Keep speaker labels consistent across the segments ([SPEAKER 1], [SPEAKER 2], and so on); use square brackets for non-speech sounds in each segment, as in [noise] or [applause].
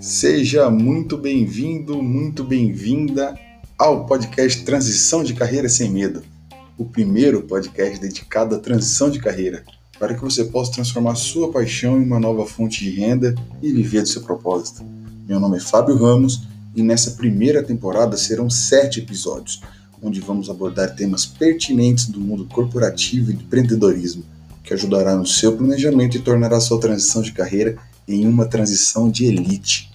[SPEAKER 1] Seja muito bem-vindo, muito bem-vinda ao podcast Transição de Carreira Sem Medo, o primeiro podcast dedicado à transição de carreira, para que você possa transformar sua paixão em uma nova fonte de renda e viver do seu propósito. Meu nome é Fábio Ramos e nessa primeira temporada serão sete episódios, onde vamos abordar temas pertinentes do mundo corporativo e do empreendedorismo, ajudará no seu planejamento e tornará sua transição de carreira em uma transição de elite.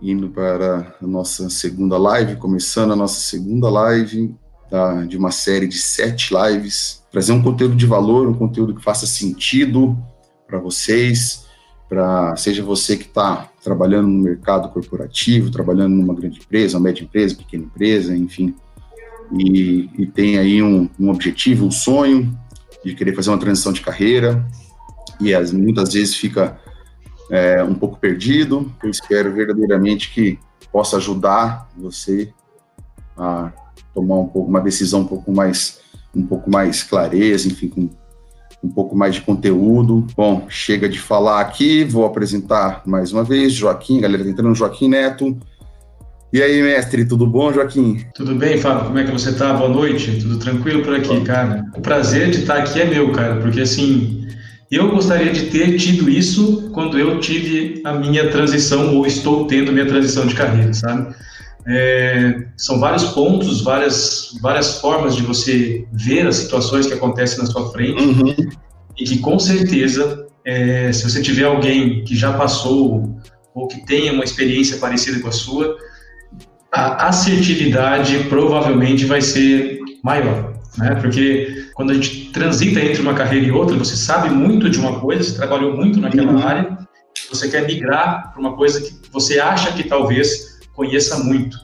[SPEAKER 1] Indo para a nossa segunda live, começando a nossa segunda live tá, de uma série de sete lives, trazer um conteúdo de valor, um conteúdo que faça sentido para vocês, para seja você que está trabalhando no mercado corporativo, trabalhando numa grande empresa, uma média empresa, pequena empresa, enfim, e, e tem aí um, um objetivo, um sonho, de querer fazer uma transição de carreira e as, muitas vezes fica é, um pouco perdido. Eu espero verdadeiramente que possa ajudar você a tomar um pouco uma decisão um pouco mais um pouco mais clareza, enfim, com um pouco mais de conteúdo. Bom, chega de falar aqui, vou apresentar mais uma vez Joaquim, galera tá entrando, Joaquim Neto, e aí, mestre, tudo bom, Joaquim?
[SPEAKER 2] Tudo bem, Fábio? Como é que você tá? Boa noite. Tudo tranquilo por aqui, cara? O prazer de estar aqui é meu, cara, porque assim, eu gostaria de ter tido isso quando eu tive a minha transição ou estou tendo minha transição de carreira, sabe? É, são vários pontos, várias, várias formas de você ver as situações que acontecem na sua frente uhum. e que com certeza, é, se você tiver alguém que já passou ou que tenha uma experiência parecida com a sua, a assertividade provavelmente vai ser maior, né? Porque quando a gente transita entre uma carreira e outra, você sabe muito de uma coisa, você trabalhou muito naquela uhum. área, você quer migrar para uma coisa que você acha que talvez conheça muito,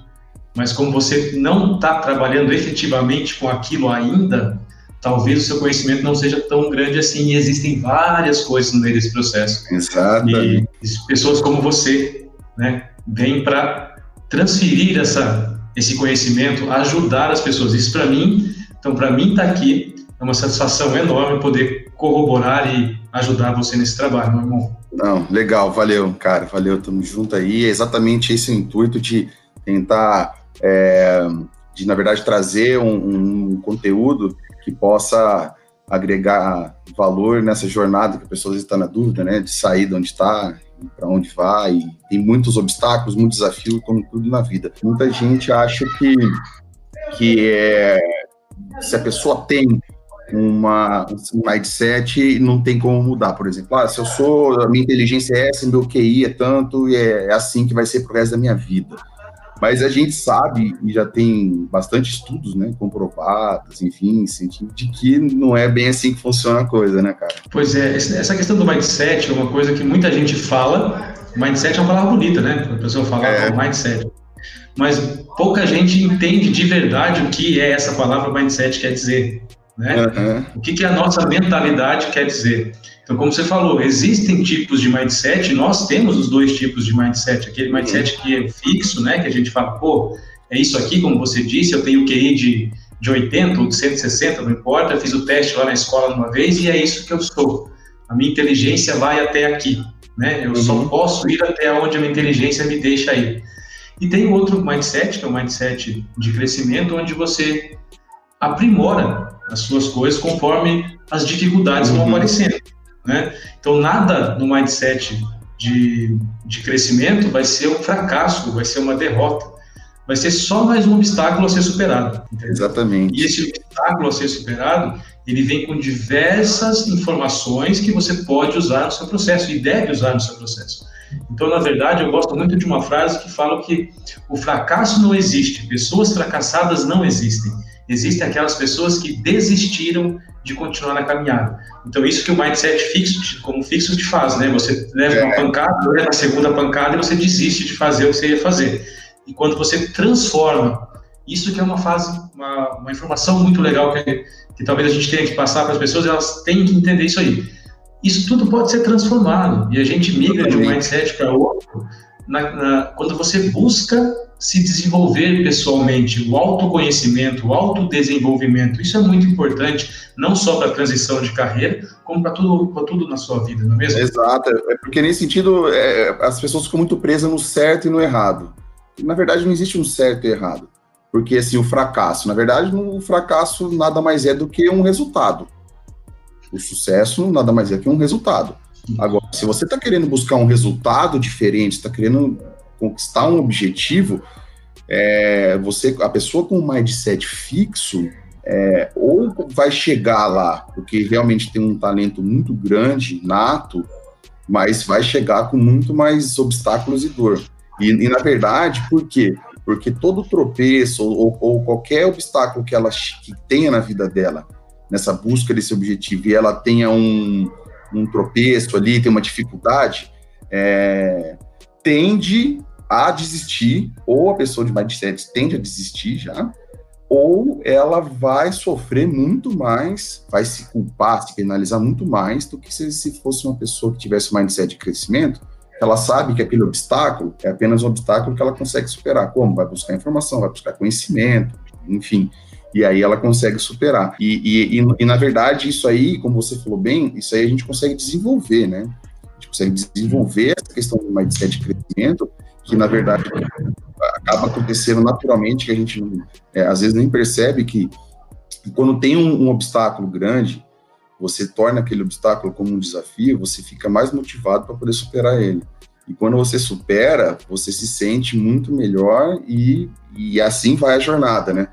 [SPEAKER 2] mas como você não está trabalhando efetivamente com aquilo ainda, talvez o seu conhecimento não seja tão grande assim. E existem várias coisas no meio desse processo.
[SPEAKER 1] Exato. E
[SPEAKER 2] pessoas como você, né, vêm para transferir essa, esse conhecimento, ajudar as pessoas. Isso para mim, então para mim estar tá aqui é uma satisfação enorme poder corroborar e ajudar você nesse trabalho, meu irmão.
[SPEAKER 1] Não, legal, valeu, cara, valeu, tamo junto aí. É exatamente esse o intuito de tentar, é, de na verdade trazer um, um conteúdo que possa agregar valor nessa jornada que a pessoa está na dúvida, né, de sair de onde está para onde vai. Tem muitos obstáculos, muitos desafios, como tudo na vida. Muita gente acha que, que é, se a pessoa tem uma, um mindset, não tem como mudar. Por exemplo, ah, se eu sou, a minha inteligência é essa, meu QI é tanto, e é, é assim que vai ser pro resto da minha vida. Mas a gente sabe, e já tem bastante estudos, né, comprovados, enfim, de que não é bem assim que funciona a coisa, né, cara?
[SPEAKER 2] Pois é, essa questão do mindset é uma coisa que muita gente fala. Mindset é uma palavra bonita, né? A pessoa fala é. mindset. Mas pouca gente entende de verdade o que é essa palavra mindset quer dizer. Né? Uhum. O que, que a nossa mentalidade quer dizer? Então, como você falou, existem tipos de mindset, nós temos os dois tipos de mindset, aquele mindset que é fixo, né, que a gente fala, pô, é isso aqui, como você disse, eu tenho QI de, de 80 ou de 160, não importa, eu fiz o teste lá na escola uma vez e é isso que eu sou. A minha inteligência vai até aqui, né, eu uhum. só posso ir até onde a minha inteligência me deixa ir. E tem outro mindset, que é o mindset de crescimento, onde você aprimora as suas coisas conforme as dificuldades uhum. vão aparecendo. Né? Então, nada no mindset de, de crescimento vai ser um fracasso, vai ser uma derrota. Vai ser só mais um obstáculo a ser superado.
[SPEAKER 1] Entendeu? Exatamente.
[SPEAKER 2] E esse obstáculo a ser superado, ele vem com diversas informações que você pode usar no seu processo e deve usar no seu processo. Então, na verdade, eu gosto muito de uma frase que fala que o fracasso não existe, pessoas fracassadas não existem. Existem aquelas pessoas que desistiram de continuar na caminhada. Então, isso que o mindset fixo, como fixo te faz, né? Você leva uma é. pancada, leva a segunda pancada e você desiste de fazer o que você ia fazer. E quando você transforma, isso que é uma fase, uma, uma informação muito legal que, que talvez a gente tenha que passar para as pessoas, elas têm que entender isso aí. Isso tudo pode ser transformado e a gente migra de um mindset para outro na, na, quando você busca se desenvolver pessoalmente, o autoconhecimento, o autodesenvolvimento, isso é muito importante, não só para a transição de carreira, como para tudo, tudo na sua vida, não é mesmo?
[SPEAKER 1] Exato, é porque nesse sentido é, as pessoas ficam muito presas no certo e no errado. Na verdade, não existe um certo e errado, porque assim, o fracasso, na verdade, o fracasso nada mais é do que um resultado. O sucesso nada mais é que um resultado. Agora, se você está querendo buscar um resultado diferente, está querendo conquistar um objetivo, é, você, a pessoa com um mindset fixo, é, ou vai chegar lá porque realmente tem um talento muito grande, nato, mas vai chegar com muito mais obstáculos e dor. E, e na verdade, por quê? Porque todo tropeço ou, ou qualquer obstáculo que ela que tenha na vida dela, nessa busca desse objetivo, e ela tenha um, um tropeço ali, tem uma dificuldade, é, tende a desistir, ou a pessoa de mindset tende a desistir já, ou ela vai sofrer muito mais, vai se culpar, se penalizar muito mais do que se, se fosse uma pessoa que tivesse um mindset de crescimento, ela sabe que aquele obstáculo é apenas um obstáculo que ela consegue superar. Como? Vai buscar informação, vai buscar conhecimento, enfim. E aí ela consegue superar. E, e, e, e, na verdade, isso aí, como você falou bem, isso aí a gente consegue desenvolver, né? A gente consegue desenvolver essa questão do mindset de crescimento que na verdade acaba acontecendo naturalmente, que a gente é, às vezes nem percebe que quando tem um, um, obstáculo grande, você torna aquele obstáculo como um desafio, você fica mais motivado para poder superar ele. E quando você supera, você se sente muito melhor e, e assim vai a jornada, né?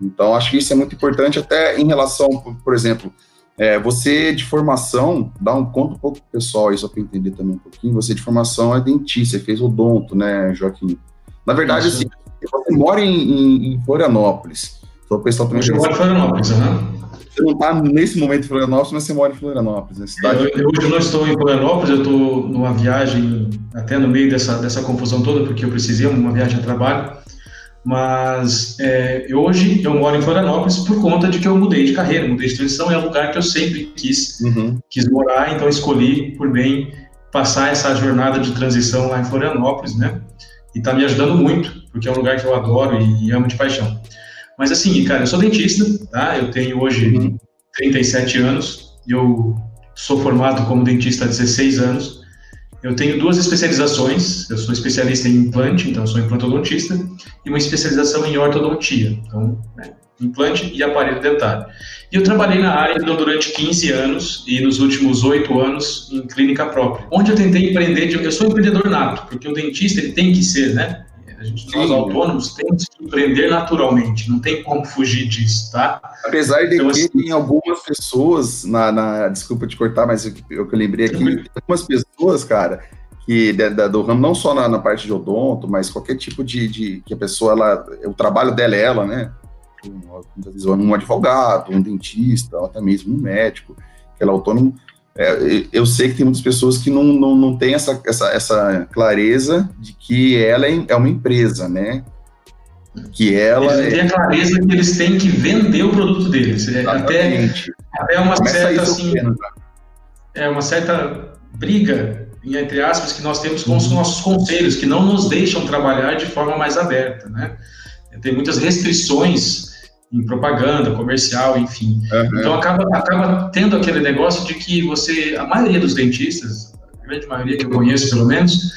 [SPEAKER 1] Então, acho que isso é muito importante até em relação, por exemplo, é, você de formação, dá um conto um pouco pro pessoal aí, só para entender também um pouquinho, você de formação é dentista, fez odonto, né, Joaquim? Na verdade, assim, você mora em, em, em Florianópolis.
[SPEAKER 2] Só o pessoal também. Eu moro em Florianópolis, né?
[SPEAKER 1] Você não está nesse momento em Florianópolis, mas você mora em Florianópolis, né?
[SPEAKER 2] Cidade... Eu, eu, hoje eu não estou em Florianópolis, eu estou numa viagem, até no meio dessa, dessa confusão toda, porque eu precisei, uma viagem a trabalho. Mas é, hoje eu moro em Florianópolis por conta de que eu mudei de carreira, mudei de transição, é um lugar que eu sempre quis, uhum. quis morar, então escolhi por bem passar essa jornada de transição lá em Florianópolis, né? E tá me ajudando muito, porque é um lugar que eu adoro e, e amo de paixão. Mas assim, cara, eu sou dentista, tá? Eu tenho hoje uhum. 37 anos, eu sou formado como dentista há 16 anos. Eu tenho duas especializações. Eu sou especialista em implante, então sou implantodontista, e uma especialização em ortodontia, então né, implante e aparelho dentário. E eu trabalhei na área então, durante 15 anos e nos últimos oito anos em clínica própria, onde eu tentei empreender. Eu sou empreendedor nato, porque o dentista ele tem que ser, né? A gente, nós autônomos temos que empreender naturalmente, não tem como fugir disso, tá?
[SPEAKER 1] Apesar de então, que assim, tem algumas pessoas, na, na, desculpa te cortar, mas eu, eu, eu lembrei aqui, tem algumas pessoas, cara, que da, da, do ramo, não só na, na, parte de odonto, mas qualquer tipo de, de, que a pessoa, ela, o trabalho dela é ela, né? Um, um advogado, um dentista, ou até mesmo um médico, que ela é autônomo, é, eu sei que tem muitas pessoas que não, não, não têm essa, essa, essa clareza de que ela é, é uma empresa, né? Que ela.
[SPEAKER 2] Eles têm a clareza que eles têm que vender o produto deles. É, até, até uma Começa certa assim. É uma certa briga, entre aspas, que nós temos com os uhum. nossos conselhos, que não nos deixam trabalhar de forma mais aberta, né? Tem muitas restrições em propaganda, comercial, enfim. Uhum. Então acaba, acaba tendo aquele negócio de que você, a maioria dos dentistas, a grande maioria que eu conheço pelo menos,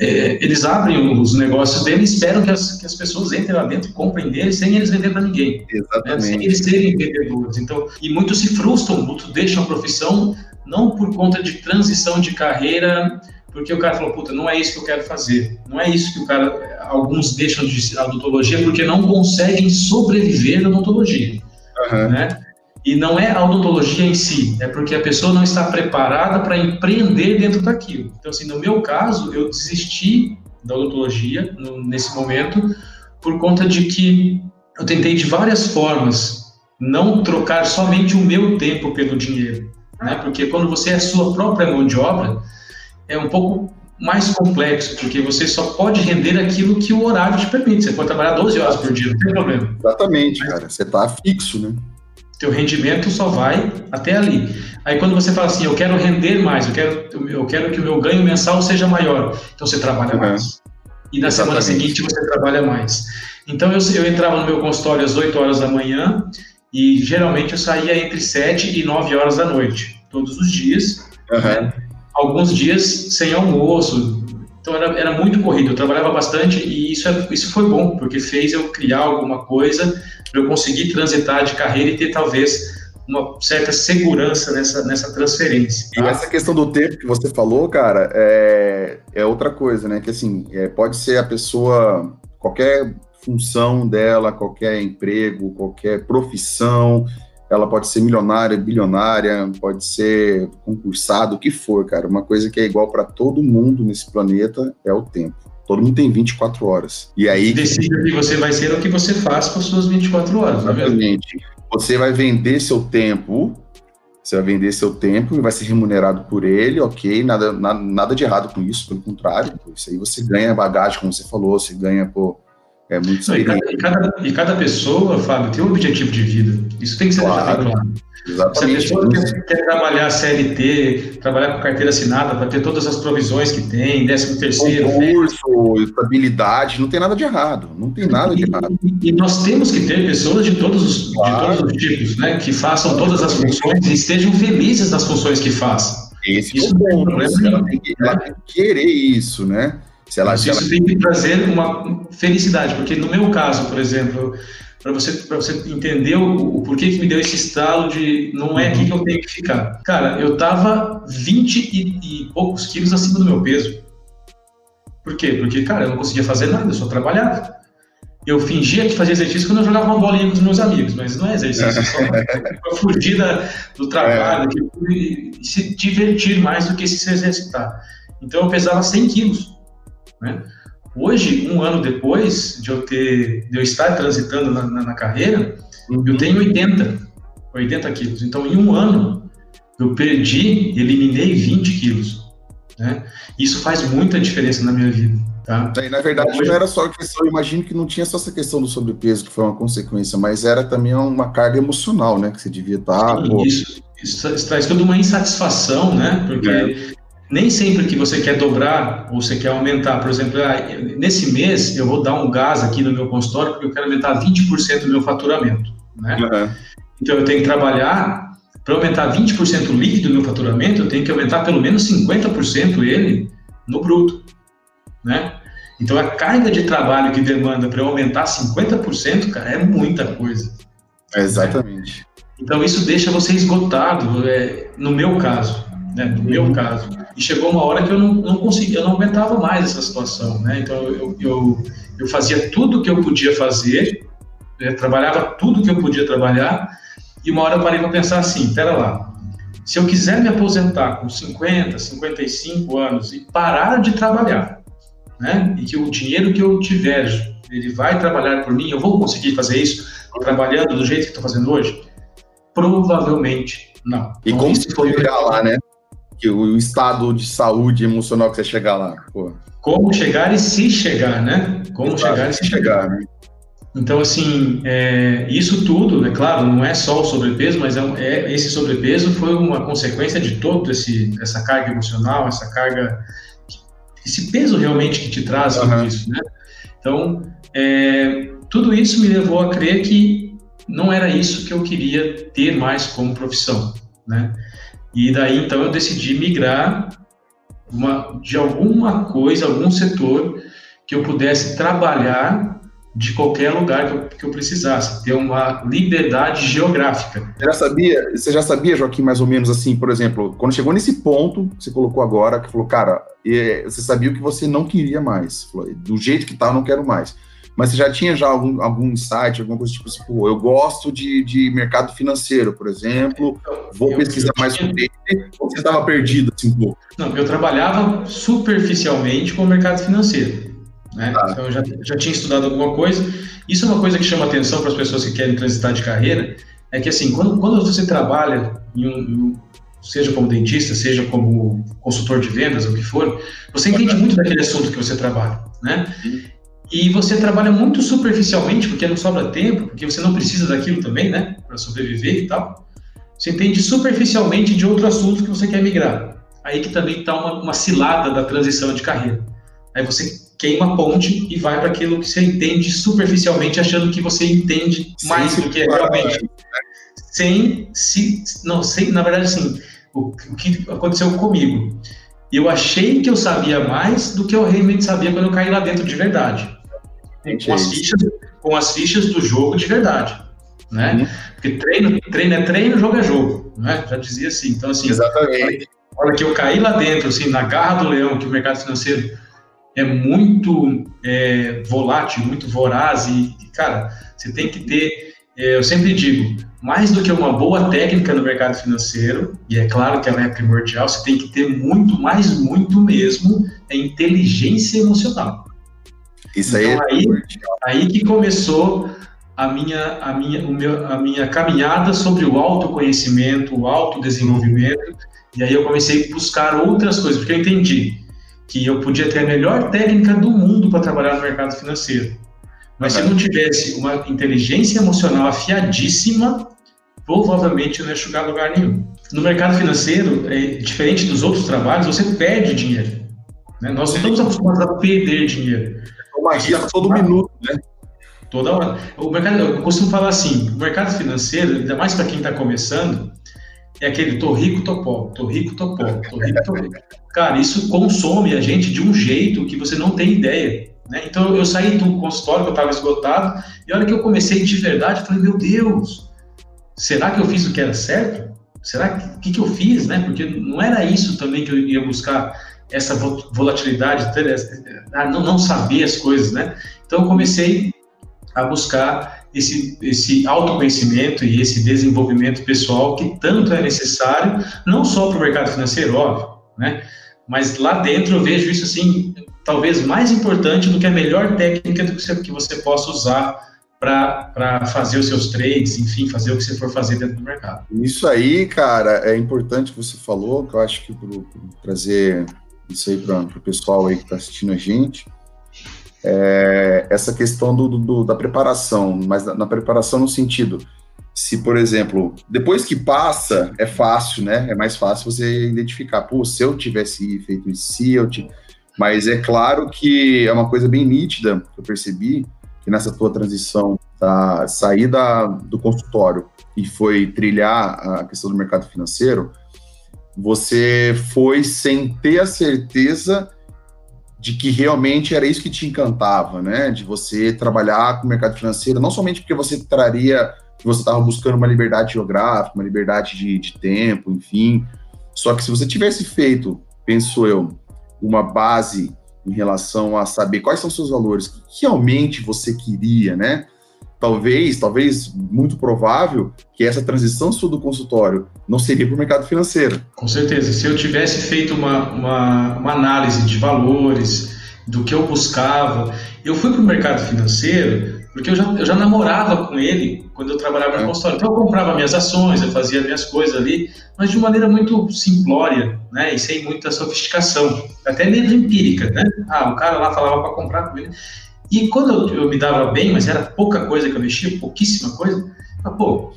[SPEAKER 2] é, eles abrem os negócios deles e esperam que as, que as pessoas entrem lá dentro e comprem deles sem eles vender para ninguém. Exatamente. Né? Sem eles serem vendedores. Então, e muitos se frustram, muitos deixam a profissão não por conta de transição de carreira porque o cara falou, puta, não é isso que eu quero fazer. Não é isso que o cara. Alguns deixam de odontologia porque não conseguem sobreviver na odontologia. Uhum. Né? E não é a odontologia em si, é porque a pessoa não está preparada para empreender dentro daquilo. Então, assim, no meu caso, eu desisti da odontologia no, nesse momento por conta de que eu tentei de várias formas não trocar somente o meu tempo pelo dinheiro. Né? Porque quando você é sua própria mão de obra, é um pouco mais complexo, porque você só pode render aquilo que o horário te permite. Você pode trabalhar 12 horas por dia, não tem problema.
[SPEAKER 1] Exatamente, cara. Você está fixo, né?
[SPEAKER 2] Teu rendimento só vai até ali. Aí quando você fala assim, eu quero render mais, eu quero, eu quero que o meu ganho mensal seja maior, então você trabalha uhum. mais. E na Exatamente. semana seguinte você trabalha mais. Então eu, eu entrava no meu consultório às 8 horas da manhã e geralmente eu saía entre 7 e 9 horas da noite, todos os dias. Uhum. Né? Alguns dias sem almoço. Então era, era muito corrido, eu trabalhava bastante e isso, é, isso foi bom, porque fez eu criar alguma coisa para eu conseguir transitar de carreira e ter talvez uma certa segurança nessa, nessa transferência.
[SPEAKER 1] Tá? E essa questão do tempo que você falou, cara, é, é outra coisa, né? Que assim, é, pode ser a pessoa, qualquer função dela, qualquer emprego, qualquer profissão, ela pode ser milionária, bilionária, pode ser concursado, o que for, cara. Uma coisa que é igual para todo mundo nesse planeta é o tempo. Todo mundo tem 24 horas. E aí.
[SPEAKER 2] Decide o que você vai ser ou o que você faz com as suas 24 horas,
[SPEAKER 1] tá Exatamente. Você vai vender seu tempo, você vai vender seu tempo e vai ser remunerado por ele, ok, nada, nada, nada de errado com isso, pelo contrário, isso aí você ganha bagagem, como você falou, você ganha, pô, é muito
[SPEAKER 2] Não, e, cada, e, cada, e, cada, pessoa, Fábio, tem um objetivo de vida. Isso tem que ser claro, claro. Exatamente. Se a pessoa quer, quer, trabalhar CLT, trabalhar com carteira assinada, para ter todas as provisões que tem, 13 terceiro,
[SPEAKER 1] concurso, estabilidade, não tem nada de errado. Não tem nada de errado.
[SPEAKER 2] E, nós temos que ter pessoas de todos os, claro. de todos os tipos, né? Que façam todas as funções e estejam felizes nas funções que façam.
[SPEAKER 1] Esse isso é um problema. Ela tem, que, ela tem que querer isso, né?
[SPEAKER 2] Se ela, isso, se ela... tem que trazer uma felicidade, porque no meu caso, por exemplo, para você, você entender o, o, porquê que me deu esse estalo de não é aqui que eu tenho que ficar. Cara, eu tava 20 e, e poucos quilos acima do meu peso. Por quê? Porque, cara, eu não conseguia fazer nada, eu só trabalhava. Eu fingia que fazia exercício quando eu jogava uma bolinha com os meus amigos, mas não é exercício, só [laughs] para fugir da, do trabalho é. e se divertir mais do que se exercitar. Então eu pesava 100 quilos. Né? Hoje, um ano depois de eu, ter, de eu estar transitando na, na, na carreira, uhum. eu tenho 80, 80 quilos. Então, em um ano, eu perdi, eliminei 20 quilos. Né? Isso faz muita diferença na minha vida. Tá?
[SPEAKER 1] E, na verdade, Hoje, não era só a questão, eu imagino que não tinha só essa questão do sobrepeso, que foi uma consequência, mas era também uma carga emocional, né? Que você devia estar.
[SPEAKER 2] Sim, isso, isso, traz toda uma insatisfação, né? Porque é nem sempre que você quer dobrar ou você quer aumentar, por exemplo, ah, nesse mês eu vou dar um gás aqui no meu consultório porque eu quero aumentar 20% do meu faturamento, né? Uhum. Então eu tenho que trabalhar para aumentar 20% líquido do meu faturamento, eu tenho que aumentar pelo menos 50% ele no bruto, né? Então a carga de trabalho que demanda para eu aumentar 50%, cara, é muita coisa.
[SPEAKER 1] Exatamente.
[SPEAKER 2] Né? Então isso deixa você esgotado, é, no meu caso, né? No meu uhum. caso e chegou uma hora que eu não, não conseguia, eu não aguentava mais essa situação, né? Então eu, eu, eu fazia tudo que eu podia fazer, né? trabalhava tudo que eu podia trabalhar, e uma hora eu parei para pensar assim: pera lá, se eu quiser me aposentar com 50, 55 anos e parar de trabalhar, né? E que o dinheiro que eu tiver, ele vai trabalhar por mim, eu vou conseguir fazer isso trabalhando do jeito que estou fazendo hoje? Provavelmente não.
[SPEAKER 1] E como se for chegar lá, né? Que o estado de saúde emocional que você chegar lá. Pô.
[SPEAKER 2] Como chegar e se chegar, né? Como Exato, chegar e se chegar. chegar né? Então, assim, é, isso tudo, é claro, não é só o sobrepeso, mas é, é, esse sobrepeso foi uma consequência de todo esse essa carga emocional, essa carga, esse peso realmente que te traz uhum. tudo isso, né? Então, é, tudo isso me levou a crer que não era isso que eu queria ter mais como profissão, né? E daí então eu decidi migrar uma, de alguma coisa, algum setor que eu pudesse trabalhar de qualquer lugar que eu, que eu, precisasse, ter uma liberdade geográfica.
[SPEAKER 1] Você já sabia, você já sabia, Joaquim, mais ou menos assim, por exemplo, quando chegou nesse ponto que você colocou agora, que falou, cara, você sabia o que você não queria mais, do jeito que tá, eu não quero mais mas você já tinha já algum, algum insight, alguma coisa tipo assim, pô, eu gosto de, de mercado financeiro, por exemplo, vou eu, pesquisar eu mais sobre ele, ou você estava perdido assim, pô?
[SPEAKER 2] Não, eu trabalhava superficialmente com o mercado financeiro, né? Ah. Então eu já, já tinha estudado alguma coisa. Isso é uma coisa que chama atenção para as pessoas que querem transitar de carreira, é que assim, quando, quando você trabalha em um, em um seja como dentista, seja como consultor de vendas, o que for, você entende muito daquele assunto que você trabalha, né? E você trabalha muito superficialmente, porque não sobra tempo, porque você não precisa daquilo também, né? Para sobreviver e tal. Você entende superficialmente de outro assunto que você quer migrar. Aí que também está uma, uma cilada da transição de carreira. Aí você queima a ponte e vai para aquilo que você entende superficialmente, achando que você entende mais do que é realmente. Né? Sem se. Não, sem, na verdade, assim, o, o que aconteceu comigo. Eu achei que eu sabia mais do que eu realmente sabia quando eu caí lá dentro de verdade. Com as fichas, com as fichas do jogo de verdade. Né? Uhum. Porque treino, treino é treino, jogo é jogo. Né? Já dizia assim. Então, assim,
[SPEAKER 1] Exatamente.
[SPEAKER 2] A hora que eu caí lá dentro, assim, na garra do leão, que o mercado financeiro é muito é, volátil, muito voraz e, cara, você tem que ter, é, eu sempre digo, mais do que uma boa técnica no mercado financeiro, e é claro que ela é primordial, você tem que ter muito, mais muito mesmo, é inteligência emocional.
[SPEAKER 1] Isso aí, então,
[SPEAKER 2] é aí, aí que começou a minha, a, minha, o meu, a minha caminhada sobre o autoconhecimento, o autodesenvolvimento, e aí eu comecei a buscar outras coisas, porque eu entendi que eu podia ter a melhor técnica do mundo para trabalhar no mercado financeiro. Mas se eu não tivesse uma inteligência emocional afiadíssima, provavelmente eu não ia chegar a lugar nenhum. No mercado financeiro, é, diferente dos outros trabalhos, você perde dinheiro. Né? Nós não estamos acostumados a perder dinheiro.
[SPEAKER 1] Uma gira todo minuto, né?
[SPEAKER 2] Toda hora. O mercado, eu costumo falar assim, o mercado financeiro, ainda mais para quem está começando, é aquele tô rico, tô pobre, tô rico, tô pobre, tô rico, tô rico. [laughs] Cara, isso consome a gente de um jeito que você não tem ideia. Né? Então eu saí do consultório que eu estava esgotado, e a hora que eu comecei de verdade, eu falei, meu Deus, será que eu fiz o que era certo? Será que o que, que eu fiz, né? Porque não era isso também que eu ia buscar essa volatilidade, não, não saber as coisas, né? Então eu comecei a buscar esse, esse autoconhecimento e esse desenvolvimento pessoal que tanto é necessário, não só para o mercado financeiro, óbvio, né? Mas lá dentro eu vejo isso assim, talvez mais importante do que a melhor técnica que você, que você possa usar para fazer os seus trades, enfim, fazer o que você for fazer dentro do mercado.
[SPEAKER 1] Isso aí, cara, é importante que você falou, que eu acho que para trazer isso aí para o pessoal aí que está assistindo a gente, é, essa questão do, do, da preparação, mas na, na, preparação no sentido, se, por exemplo, depois que passa, é fácil, né? É mais fácil você identificar, pô, se eu tivesse feito isso, eu tivesse... Mas é claro que é uma coisa bem nítida que eu percebi, que nessa tua transição da saída do consultório e foi trilhar a questão do mercado financeiro, você foi sem ter a certeza de que realmente era isso que te encantava, né? De você trabalhar com o mercado financeiro, não somente porque você traria, que você estava buscando uma liberdade geográfica, uma liberdade de, de tempo, enfim. Só que se você tivesse feito, penso eu, uma base em relação a saber quais são seus valores, que realmente você queria, né? Talvez, talvez muito provável que essa transição sua do consultório não seria para o mercado financeiro.
[SPEAKER 2] Com certeza. Se eu tivesse feito uma, uma, uma análise de valores, do que eu buscava, eu fui para o mercado financeiro porque eu já, eu já namorava com ele quando eu trabalhava no é. consultório. Então eu comprava minhas ações, eu fazia minhas coisas ali, mas de maneira muito simplória, né? E sem muita sofisticação, até mesmo empírica, né? Ah, o cara lá falava para comprar com ele. E quando eu, eu, me dava bem, mas era pouca coisa que eu mexia, pouquíssima coisa, eu, pô,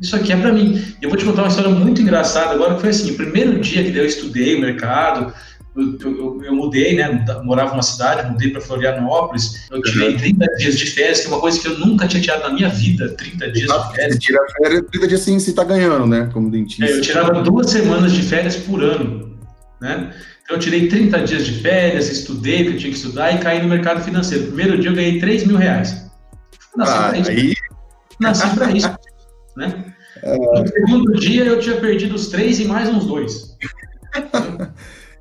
[SPEAKER 2] isso aqui é para mim. Eu vou te contar uma história muito engraçada agora, que foi assim, o primeiro dia que eu estudei o mercado, eu, eu, eu, mudei, né? Morava numa cidade, mudei para Florianópolis. Eu tirei 30 uhum. dias de férias, que é uma coisa que eu nunca tinha tirado na minha vida. 30 dias de férias. Você
[SPEAKER 1] tira férias 30 dias assim, você tá ganhando, né? Como dentista.
[SPEAKER 2] É, eu tirava duas semanas de férias por ano, né? Então, eu tirei 30 dias de férias, estudei que eu tinha que estudar e caí no mercado financeiro. Primeiro dia eu ganhei 3 mil reais.
[SPEAKER 1] Nasci ah, para isso.
[SPEAKER 2] Aí... Nasci para isso. Né? É... No segundo dia eu tinha perdido os três e mais uns dois.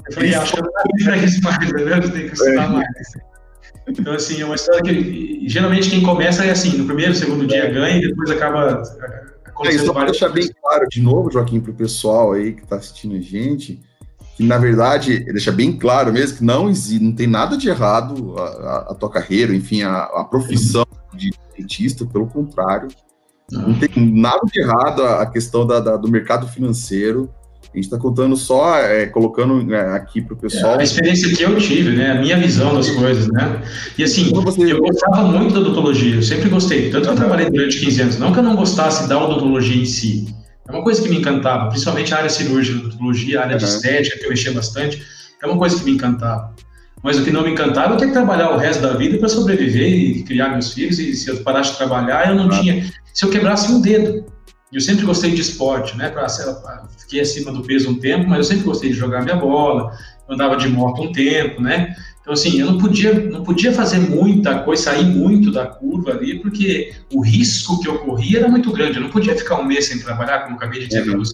[SPEAKER 2] Eu falei, acho que eu não nasci para isso mais, né? eu tenho que estudar é. mais. Então, assim, é uma história que geralmente quem começa é assim: no primeiro, segundo dia ganha e depois acaba
[SPEAKER 1] acontecendo. É, só para deixar bem claro de novo, Joaquim, para o pessoal aí que está assistindo a gente que na verdade deixa bem claro mesmo que não existe, não tem nada de errado a, a, a tua carreira, enfim, a, a profissão de dentista, pelo contrário, não tem nada de errado a, questão da, da, do mercado financeiro. A gente está contando só, é, colocando é, aqui para o pessoal.
[SPEAKER 2] É, a experiência que eu tive, né? A minha visão das coisas, né? E assim, você... eu gostava muito da odontologia, eu sempre gostei. Tanto que eu trabalhei durante 15 anos. Não que eu não gostasse da odontologia em si. É uma coisa que me encantava, principalmente a área cirúrgica, odontologia, a área uhum. de estética, que eu mexia bastante. É uma coisa que me encantava. Mas o que não me encantava, eu ter que trabalhar o resto da vida para sobreviver e criar meus filhos. E se eu parasse de trabalhar, eu não tinha. Se eu quebrasse um dedo, eu sempre gostei de esporte, né? Pra, fiquei acima do peso um tempo, mas eu sempre gostei de jogar minha bola, andava de moto um tempo, né? Então, assim, eu não podia, não podia fazer muita coisa, sair muito da curva ali, porque o risco que eu corria era muito grande. Eu não podia ficar um mês sem trabalhar, como eu acabei de dizer uhum. para você.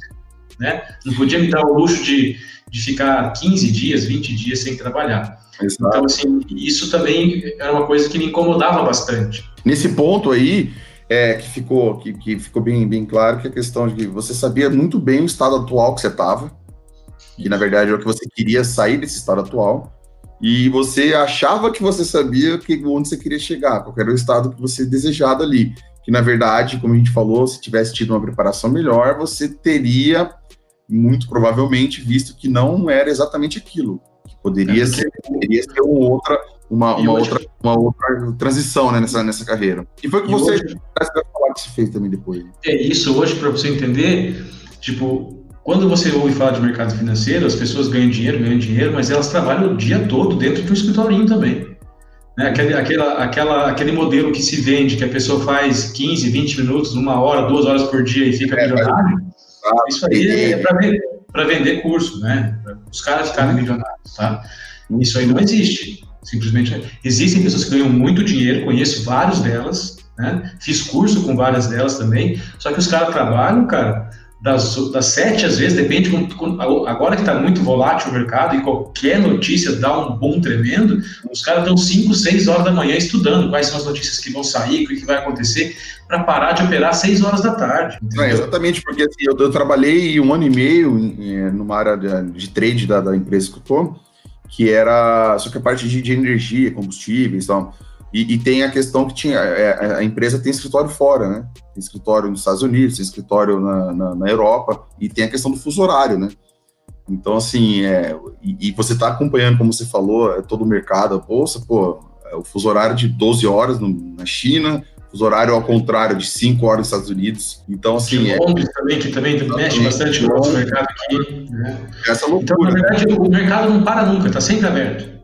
[SPEAKER 2] Né? Não podia me dar o luxo de, de ficar 15 dias, 20 dias sem trabalhar. Exato. Então, assim, isso também era uma coisa que me incomodava bastante.
[SPEAKER 1] Nesse ponto aí, é, que ficou, que, que ficou bem, bem claro que a questão de que você sabia muito bem o estado atual que você estava, que na verdade é o que você queria sair desse estado atual, e você achava que você sabia que, onde você queria chegar, qual era o estado que você desejava ali. Que na verdade, como a gente falou, se tivesse tido uma preparação melhor, você teria muito provavelmente visto que não era exatamente aquilo, que poderia é ser, poderia ser uma outra uma, uma outra, uma outra transição né, nessa, nessa carreira. E foi o que você hoje, falar que você fez também depois.
[SPEAKER 2] É isso, hoje, para você entender, tipo, quando você ouve falar de mercado financeiro, as pessoas ganham dinheiro, ganham dinheiro, mas elas trabalham o dia todo dentro de um escritorinho também. Né? Aquele, aquela, aquela, aquele modelo que se vende, que a pessoa faz 15, 20 minutos, uma hora, duas horas por dia e fica é, milionário, é, isso aí é, é para vender, vender curso, né? Os caras ficarem milionários, tá? Isso aí não existe. Simplesmente existem pessoas que ganham muito dinheiro, conheço vários delas, né? Fiz curso com várias delas também, só que os caras trabalham, cara, das, das sete, às vezes, depende, agora que está muito volátil o mercado e qualquer notícia dá um boom tremendo, os caras estão cinco, seis horas da manhã estudando quais são as notícias que vão sair, o que vai acontecer, para parar de operar seis horas da tarde.
[SPEAKER 1] É, exatamente, porque assim, eu, eu, trabalhei um ano e meio em, numa área de, de trade da, da empresa que eu estou, que era só que a parte de, de energia, combustíveis e tal. E, tem a questão que tinha é, a, empresa tem escritório fora, né? Tem escritório nos Estados Unidos, tem escritório na, na, na Europa e tem a questão do fuso horário, né? Então, assim, é, e, e você está acompanhando, como você falou, é, todo o mercado, a bolsa, pô, é o fuso horário de 12 horas no, na China, fuso horário ao contrário de 5 horas nos Estados Unidos. Então, assim.
[SPEAKER 2] É Londres é, também, que também mexe bastante no nosso mercado aqui. Né? Essa loucura. Então, na verdade, o mercado não para nunca, está sempre aberto.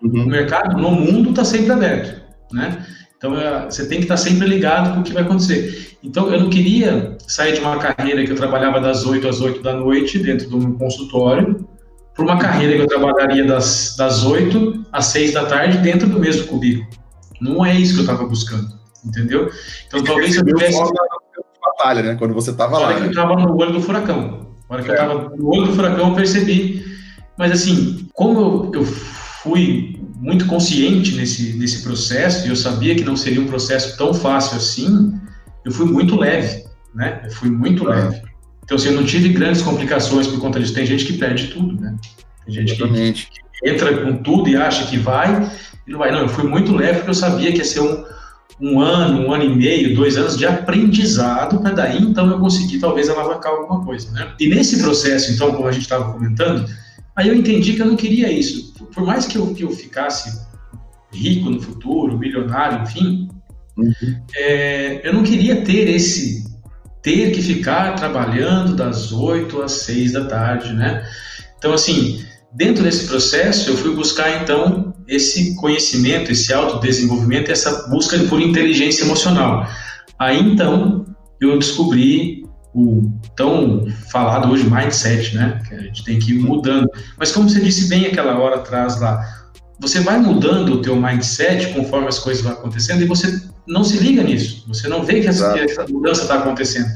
[SPEAKER 2] Uhum. O mercado no mundo está sempre aberto. Né? Então, é, você tem que estar sempre ligado com o que vai acontecer. Então, eu não queria sair de uma carreira que eu trabalhava das 8 às 8 da noite dentro do meu consultório para uma carreira que eu trabalharia das, das 8 às 6 da tarde dentro do mesmo cubículo. Não é isso que eu estava buscando entendeu? Então talvez eu tivesse.
[SPEAKER 1] batalha, né? Quando você estava lá.
[SPEAKER 2] que né? eu estava no olho do furacão. Na hora que é. eu estava no olho do furacão, eu percebi. Mas assim, como eu, eu fui muito consciente nesse, nesse processo, e eu sabia que não seria um processo tão fácil assim, eu fui muito leve, né? Eu fui muito leve. Então, assim, eu não tive grandes complicações por conta disso. Tem gente que perde tudo, né? Tem gente que, que, entra com tudo e acha que vai e não vai. Não, eu fui muito leve porque eu sabia que ia ser um, um ano, um ano e meio, dois anos de aprendizado, para daí então eu conseguir talvez alavancar alguma coisa, né? E nesse processo, então, como a gente estava comentando, aí eu entendi que eu não queria isso. Por mais que eu, que eu ficasse rico no futuro, milionário, enfim, uhum. é, eu não queria ter esse ter que ficar trabalhando das 8 às 6 da tarde, né? Então, assim, dentro desse processo, eu fui buscar, então, esse conhecimento, esse autodesenvolvimento, essa busca por inteligência emocional. Aí então eu descobri o tão falado hoje mindset, né? Que a gente tem que ir mudando. Mas como você disse bem aquela hora atrás lá, você vai mudando o teu mindset conforme as coisas vão acontecendo e você não se liga nisso. Você não vê que essa, essa mudança está acontecendo.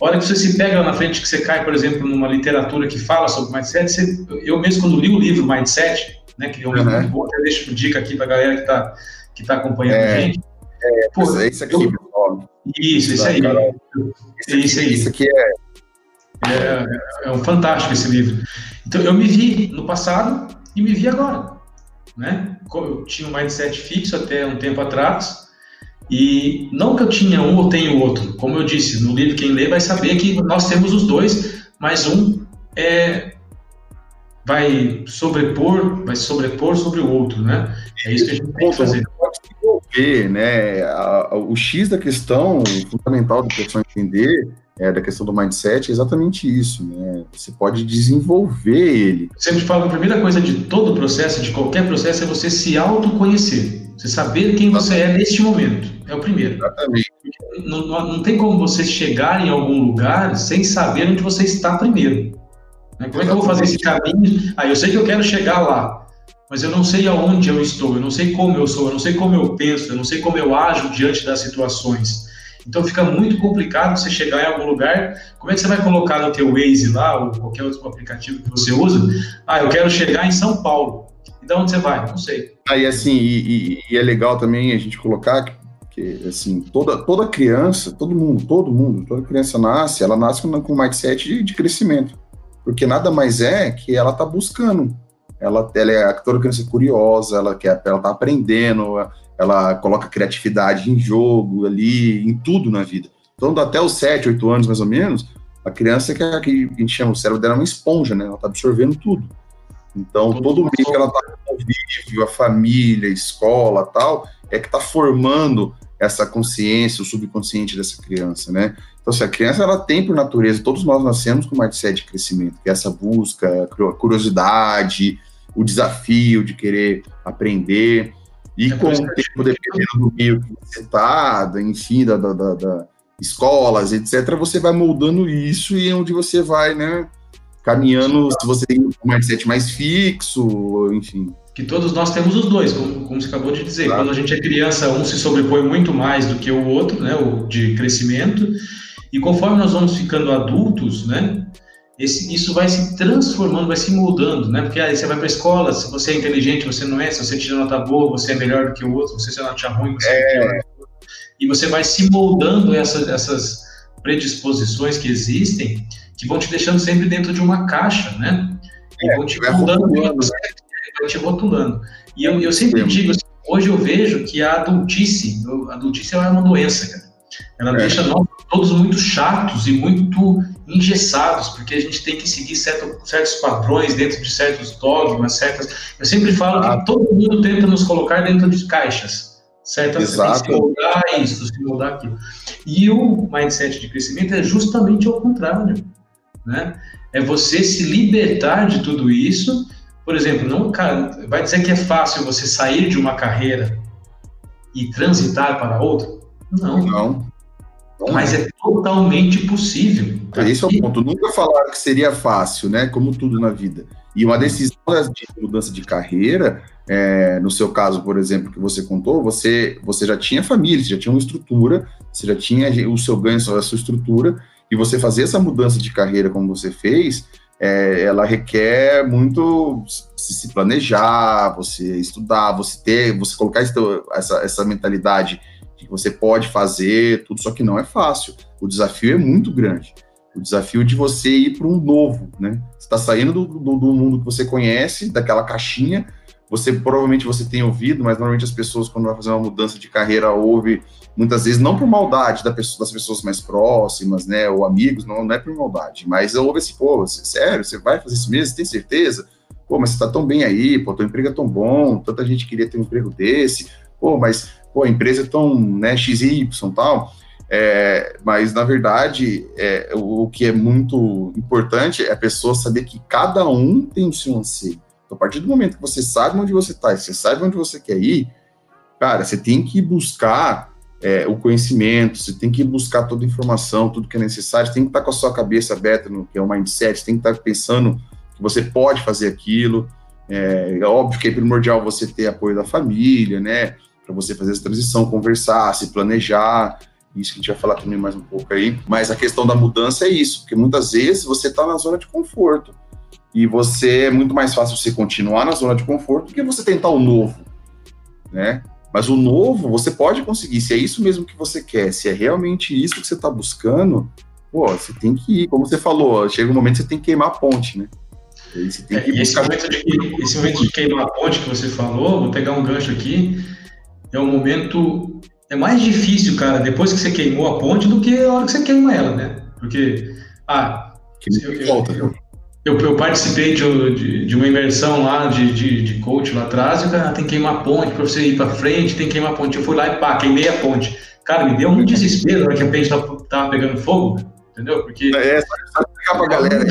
[SPEAKER 2] A hora que você se pega lá na frente, que você cai, por exemplo, numa literatura que fala sobre mindset, você, eu mesmo quando li o livro Mindset, né? Que é um livro uhum. muito bom, até deixo dica aqui para a galera que está que tá acompanhando é, a gente.
[SPEAKER 1] É, Pô, esse aqui, eu,
[SPEAKER 2] Isso, esse aí.
[SPEAKER 1] Esse isso aí. Isso aqui é...
[SPEAKER 2] é... É, um fantástico esse livro. Então, eu me vi no passado e me vi agora. Né? Eu tinha um mindset fixo até um tempo atrás, e não que eu tinha um ou tenho outro. Como eu disse, no livro quem lê vai saber que nós temos os dois, mas um é, vai sobrepor, vai sobrepor sobre o outro, né? É isso que a gente tem que fazer.
[SPEAKER 1] Né? A, a, o X da questão, fundamental da pessoa entender, é, da questão do mindset, é exatamente isso, né? Você pode desenvolver ele.
[SPEAKER 2] Eu sempre falo, a primeira coisa de todo processo, de qualquer processo, é você se autoconhecer. Você saber quem você é neste momento. É o primeiro. Exatamente. Não, não, não tem como você chegar em algum lugar sem saber onde você está primeiro. Né? Como é que eu vou fazer esse caminho? Ah, eu sei que eu quero chegar lá, mas eu não sei aonde eu estou, eu não sei como eu sou, eu não sei como eu penso, eu não sei como eu ajo diante das situações. Então fica muito complicado você chegar em algum lugar. Como é que você vai colocar no teu Waze lá, ou qualquer outro aplicativo que você usa? Ah, eu quero chegar em São Paulo. E de onde você vai? Não sei.
[SPEAKER 1] Aí, ah, assim, e, e, e, é legal também a gente colocar que, que, assim, toda, toda criança, todo mundo, todo mundo, toda criança nasce, ela nasce com, com um mindset de, de crescimento porque nada mais é que ela está buscando. Ela, ela é toda criança curiosa, ela quer, ela tá aprendendo, ela coloca criatividade em jogo ali, em tudo na vida. Então, até os 7, 8 anos mais ou menos, a criança que, a, que a gente chama o cérebro dela é uma esponja, né? Ela está absorvendo tudo. Então, todo, todo meio que ela está convívio, a família, a escola tal, é que está formando essa consciência, o subconsciente dessa criança, né? Então, se assim, a criança ela tem por natureza, todos nós nascemos com uma mindset de crescimento, que é essa busca, a curiosidade, o desafio de querer aprender. E é com o tempo, dependendo do meio que você está, enfim, da, da, da, da, escolas, etc., você vai moldando isso e é onde você vai, né? Caminhando, se você tem um mindset mais fixo, enfim.
[SPEAKER 2] Que todos nós temos os dois, como, como você acabou de dizer. Claro. Quando a gente é criança, um se sobrepõe muito mais do que o outro, né? O de crescimento. E conforme nós vamos ficando adultos, né, esse, isso vai se transformando, vai se mudando, né? Porque aí você vai para a escola, se você é inteligente, você não é, se você tira nota boa, você é melhor do que o outro, se você nota ruim, você é, pior. E você vai se moldando essa, essas predisposições que existem, que vão te deixando sempre dentro de uma caixa, né? E é, vão te mudando, vai te rotulando. E eu, eu sempre digo assim, hoje eu vejo que a adultice, a adultice é uma doença, cara. Ela é. deixa nós todos muito chatos e muito engessados, porque a gente tem que seguir certo, certos padrões dentro de certos dogmas, certas. Eu sempre falo ah. que todo mundo tenta nos colocar dentro de caixas, certo? Exato. Você tem que se moldar isso, se moldar aquilo. E o mindset de crescimento é justamente ao contrário, né? É você se libertar de tudo isso. Por exemplo, não, cara, vai dizer que é fácil você sair de uma carreira e transitar para outra? Não. Não. Mas é totalmente possível.
[SPEAKER 1] Esse é o ponto. Nunca falaram que seria fácil, né? Como tudo na vida. E uma decisão de mudança de carreira, é, no seu caso, por exemplo, que você contou, você, você já tinha família, você já tinha uma estrutura, você já tinha o seu ganho, a sua estrutura, e você fazer essa mudança de carreira como você fez, é, ela requer muito se planejar, você estudar, você ter, você colocar essa, essa mentalidade que você pode fazer, tudo, só que não é fácil. O desafio é muito grande. O desafio de você ir para um novo, né? Você está saindo do, do, do, mundo que você conhece, daquela caixinha. Você provavelmente você tem ouvido, mas normalmente as pessoas quando vai fazer uma mudança de carreira ouvem muitas vezes não por maldade da pessoa, das pessoas mais próximas, né, ou amigos, não, não é por maldade, mas ouve assim, pô, sério, você vai fazer isso mesmo? Tem certeza? Pô, mas você tá tão bem aí, pô, teu emprego é tão bom, tanta gente queria ter um emprego desse, pô, mas pô, a empresa é tão, né, XY tal, é, mas na verdade é, o, que é muito importante é a pessoa saber que cada um tem o seu anseio. Então, a partir do momento que você sabe onde você está, você sabe onde você quer ir, cara, você tem que buscar é, o conhecimento, você tem que buscar toda a informação, tudo que é necessário, tem que estar com a sua cabeça aberta no que é o mindset, tem que estar pensando que você pode fazer aquilo. É, é óbvio que é primordial você ter apoio da família, né? Para você fazer essa transição, conversar, se planejar. Isso que a gente vai falar também mais um pouco aí. Mas a questão da mudança é isso, porque muitas vezes você está na zona de conforto. E você é muito mais fácil você continuar na zona de conforto do que você tentar o novo, né? Mas o novo você pode conseguir, se é isso mesmo que você quer, se é realmente isso que você está buscando, pô, você tem que ir, como você falou, chega um momento que você tem que queimar a ponte, né?
[SPEAKER 2] E, é, esse, momento de, esse momento de queimar a ponte que você falou, vou pegar um gancho aqui, é um momento. É mais difícil, cara, depois que você queimou a ponte do que a hora que você queima ela, né? Porque. Ah. Eu, eu, eu, eu, eu participei de, de, de, uma imersão lá de, de, de, coach lá atrás, e o cara tem que queimar a ponte para você ir para frente, tem que queimar a ponte. Eu fui lá e pá, queimei a ponte. Cara, me deu um desespero na hora que a ponte tava, tava pegando fogo, entendeu? Porque.
[SPEAKER 1] É, só explicar pra galera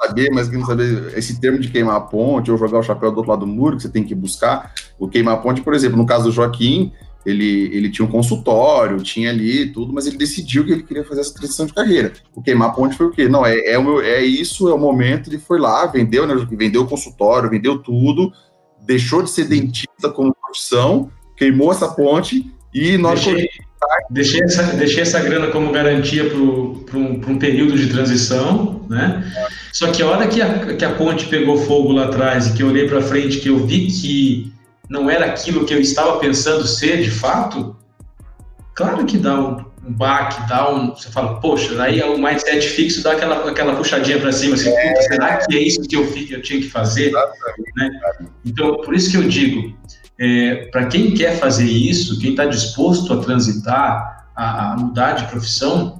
[SPEAKER 1] saber, mas que não saber esse termo de queimar a ponte ou jogar o chapéu do outro lado do muro, que você tem que buscar. O queimar a ponte, por exemplo, no caso do Joaquim, ele, ele tinha um consultório, tinha ali tudo, mas ele decidiu que ele queria fazer essa transição de carreira. O queimar a ponte foi o quê? Não, é, é, o meu, é isso, é o momento, ele foi lá, vendeu, né, vendeu o consultório, vendeu tudo, deixou de ser dentista como profissão, queimou essa ponte e nós...
[SPEAKER 2] Deixei, deixei, essa, deixei essa grana como garantia para um, um período de transição, né? Só que a hora que a, que a ponte pegou fogo lá atrás e que eu olhei para frente, que eu vi que não era aquilo que eu estava pensando ser de fato, claro que dá um, um baque, dá um. Você fala, poxa, aí o mindset fixo dá aquela, aquela puxadinha para cima, assim, é, será que é isso que eu, eu tinha que fazer? Né? Então, por isso que eu digo, é, para quem quer fazer isso, quem está disposto a transitar, a, a mudar de profissão,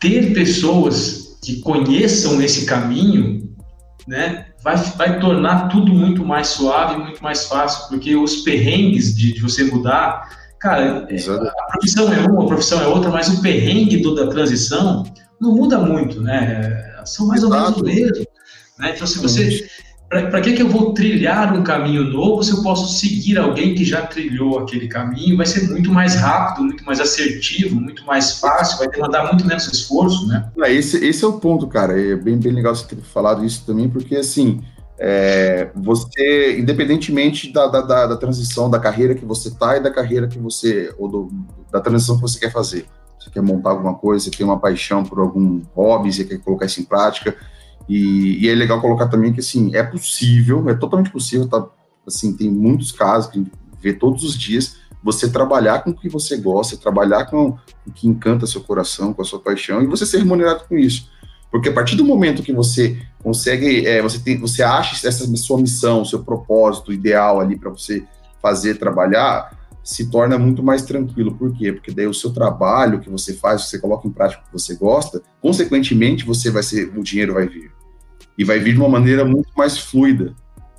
[SPEAKER 2] ter pessoas que conheçam esse caminho, né, vai, vai tornar tudo muito mais suave, muito mais fácil, porque os perrengues de, de você mudar, cara, a profissão é uma, a profissão é outra, mas o perrengue do, da transição não muda muito, né? São mais ou menos o mesmo. Né? Então, se você para que, que eu vou trilhar um caminho novo se eu posso seguir alguém que já trilhou aquele caminho? Vai ser muito mais rápido, muito mais assertivo, muito mais fácil, vai demandar muito menos esforço, né?
[SPEAKER 1] É, esse, esse é o ponto, cara. É bem, bem legal você ter falado isso também, porque assim, é, você, independentemente da, da, da, da, transição da carreira que você tá e da carreira que você, ou do, da transição que você quer fazer. Você quer montar alguma coisa, você tem uma paixão por algum hobby, você quer colocar isso em prática e, e, é legal colocar também que, assim, é possível, é totalmente possível, tá? Assim, tem muitos casos que a gente vê todos os dias, você trabalhar com o que você gosta, trabalhar com o que encanta seu coração, com a sua paixão, e você ser remunerado com isso. Porque a partir do momento que você consegue, é, você, tem, você acha essa sua missão, seu propósito ideal ali para você fazer, trabalhar, se torna muito mais tranquilo. Por quê? Porque daí o seu trabalho que você faz, você coloca em prática o que você gosta, consequentemente você vai ser, o dinheiro vai vir. E vai vir de uma maneira muito mais fluida.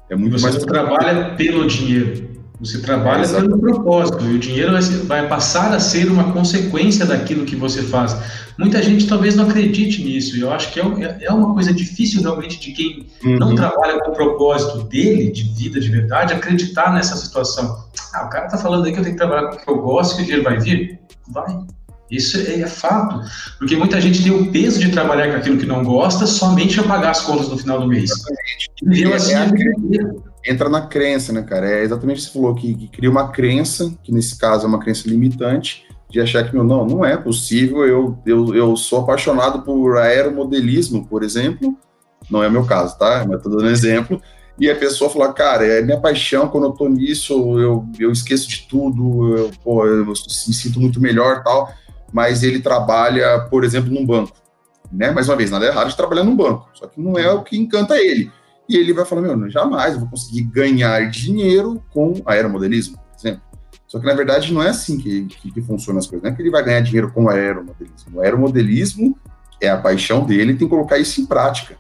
[SPEAKER 2] É muito você mais trabalha pelo dinheiro. Você trabalha é, pelo propósito e o dinheiro vai, vai, passar a ser uma consequência daquilo que você faz. Muita gente talvez não acredite nisso. E eu acho que é, é, é uma coisa difícil realmente de quem uhum. não trabalha com o propósito dele, de vida de verdade, acreditar nessa situação. Ah, o cara tá falando aí que eu tenho que trabalhar com o que eu gosto, que o dinheiro vai vir? Vai. Isso é, é, fato. Porque muita gente tem o peso de trabalhar com aquilo que não gosta somente para pagar as contas no final do mês.
[SPEAKER 1] E é, assim, é entra na crença, né, cara? É exatamente o que você falou, que, que, cria uma crença, que nesse caso é uma crença limitante, de achar que, meu, não, não é possível, eu, eu, eu sou apaixonado por aeromodelismo, por exemplo, não é o meu caso, tá? Mas tô dando exemplo, e a pessoa fala, cara, é minha paixão, quando eu tô nisso, eu, eu esqueço de tudo, eu, pô, eu me sinto muito melhor tal, mas ele trabalha, por exemplo, num banco, né? Mais uma vez, nada errado de trabalhar num banco, só que não é o que encanta ele. E ele vai falar, meu, jamais eu vou conseguir ganhar dinheiro com aeromodelismo, por exemplo. Só que, na verdade, não é assim que, que, que funciona as coisas. Não é que ele vai ganhar dinheiro com aeromodelismo. O aeromodelismo é a paixão dele, tem que colocar isso em prática.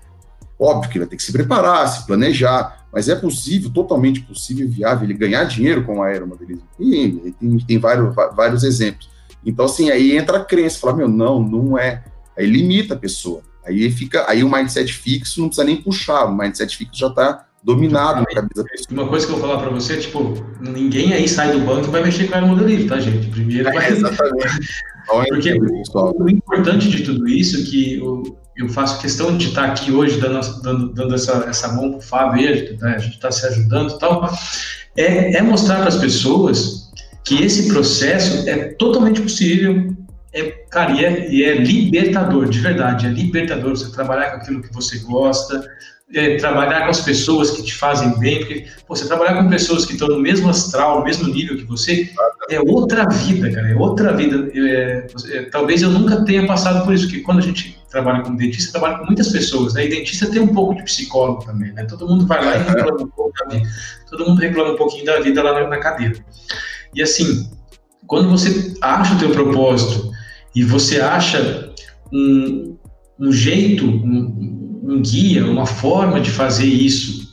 [SPEAKER 1] Óbvio que ele vai ter que se preparar, se planejar, mas é possível, totalmente possível, viável, ele ganhar dinheiro com aeromodelismo. E tem, tem vários, vários exemplos. Então, assim, aí entra a crença, fala, meu, não, não é. Aí limita a pessoa. Aí fica, aí o mindset fixo não precisa nem puxar, o mindset fixo já está dominado na cabeça da pessoa.
[SPEAKER 2] Uma coisa que eu vou falar para você, tipo, ninguém aí sai do banco e vai mexer com o aeromodelismo, tá, gente? Primeiro vai... É, exatamente. [laughs] Porque o importante de tudo isso é que eu, eu faço questão de estar aqui hoje dando, dando, dando essa, essa mão para o Fábio, né? a gente está se ajudando e tal, é, é mostrar para as pessoas que esse processo é totalmente possível, é, cara, e é, e é libertador, de verdade, é libertador você trabalhar com aquilo que você gosta, é, trabalhar com as pessoas que te fazem bem, porque pô, você trabalhar com pessoas que estão no mesmo astral, no mesmo nível que você, é outra vida, cara, é outra vida. É, é, talvez eu nunca tenha passado por isso, porque quando a gente trabalha como dentista, trabalha com muitas pessoas, né? E dentista tem um pouco de psicólogo também, né? Todo mundo vai lá e reclama um pouco da vida. Todo mundo reclama um pouquinho da vida lá na cadeira. E assim, quando você acha o teu propósito e você acha um, um jeito, um, um guia, uma forma de fazer isso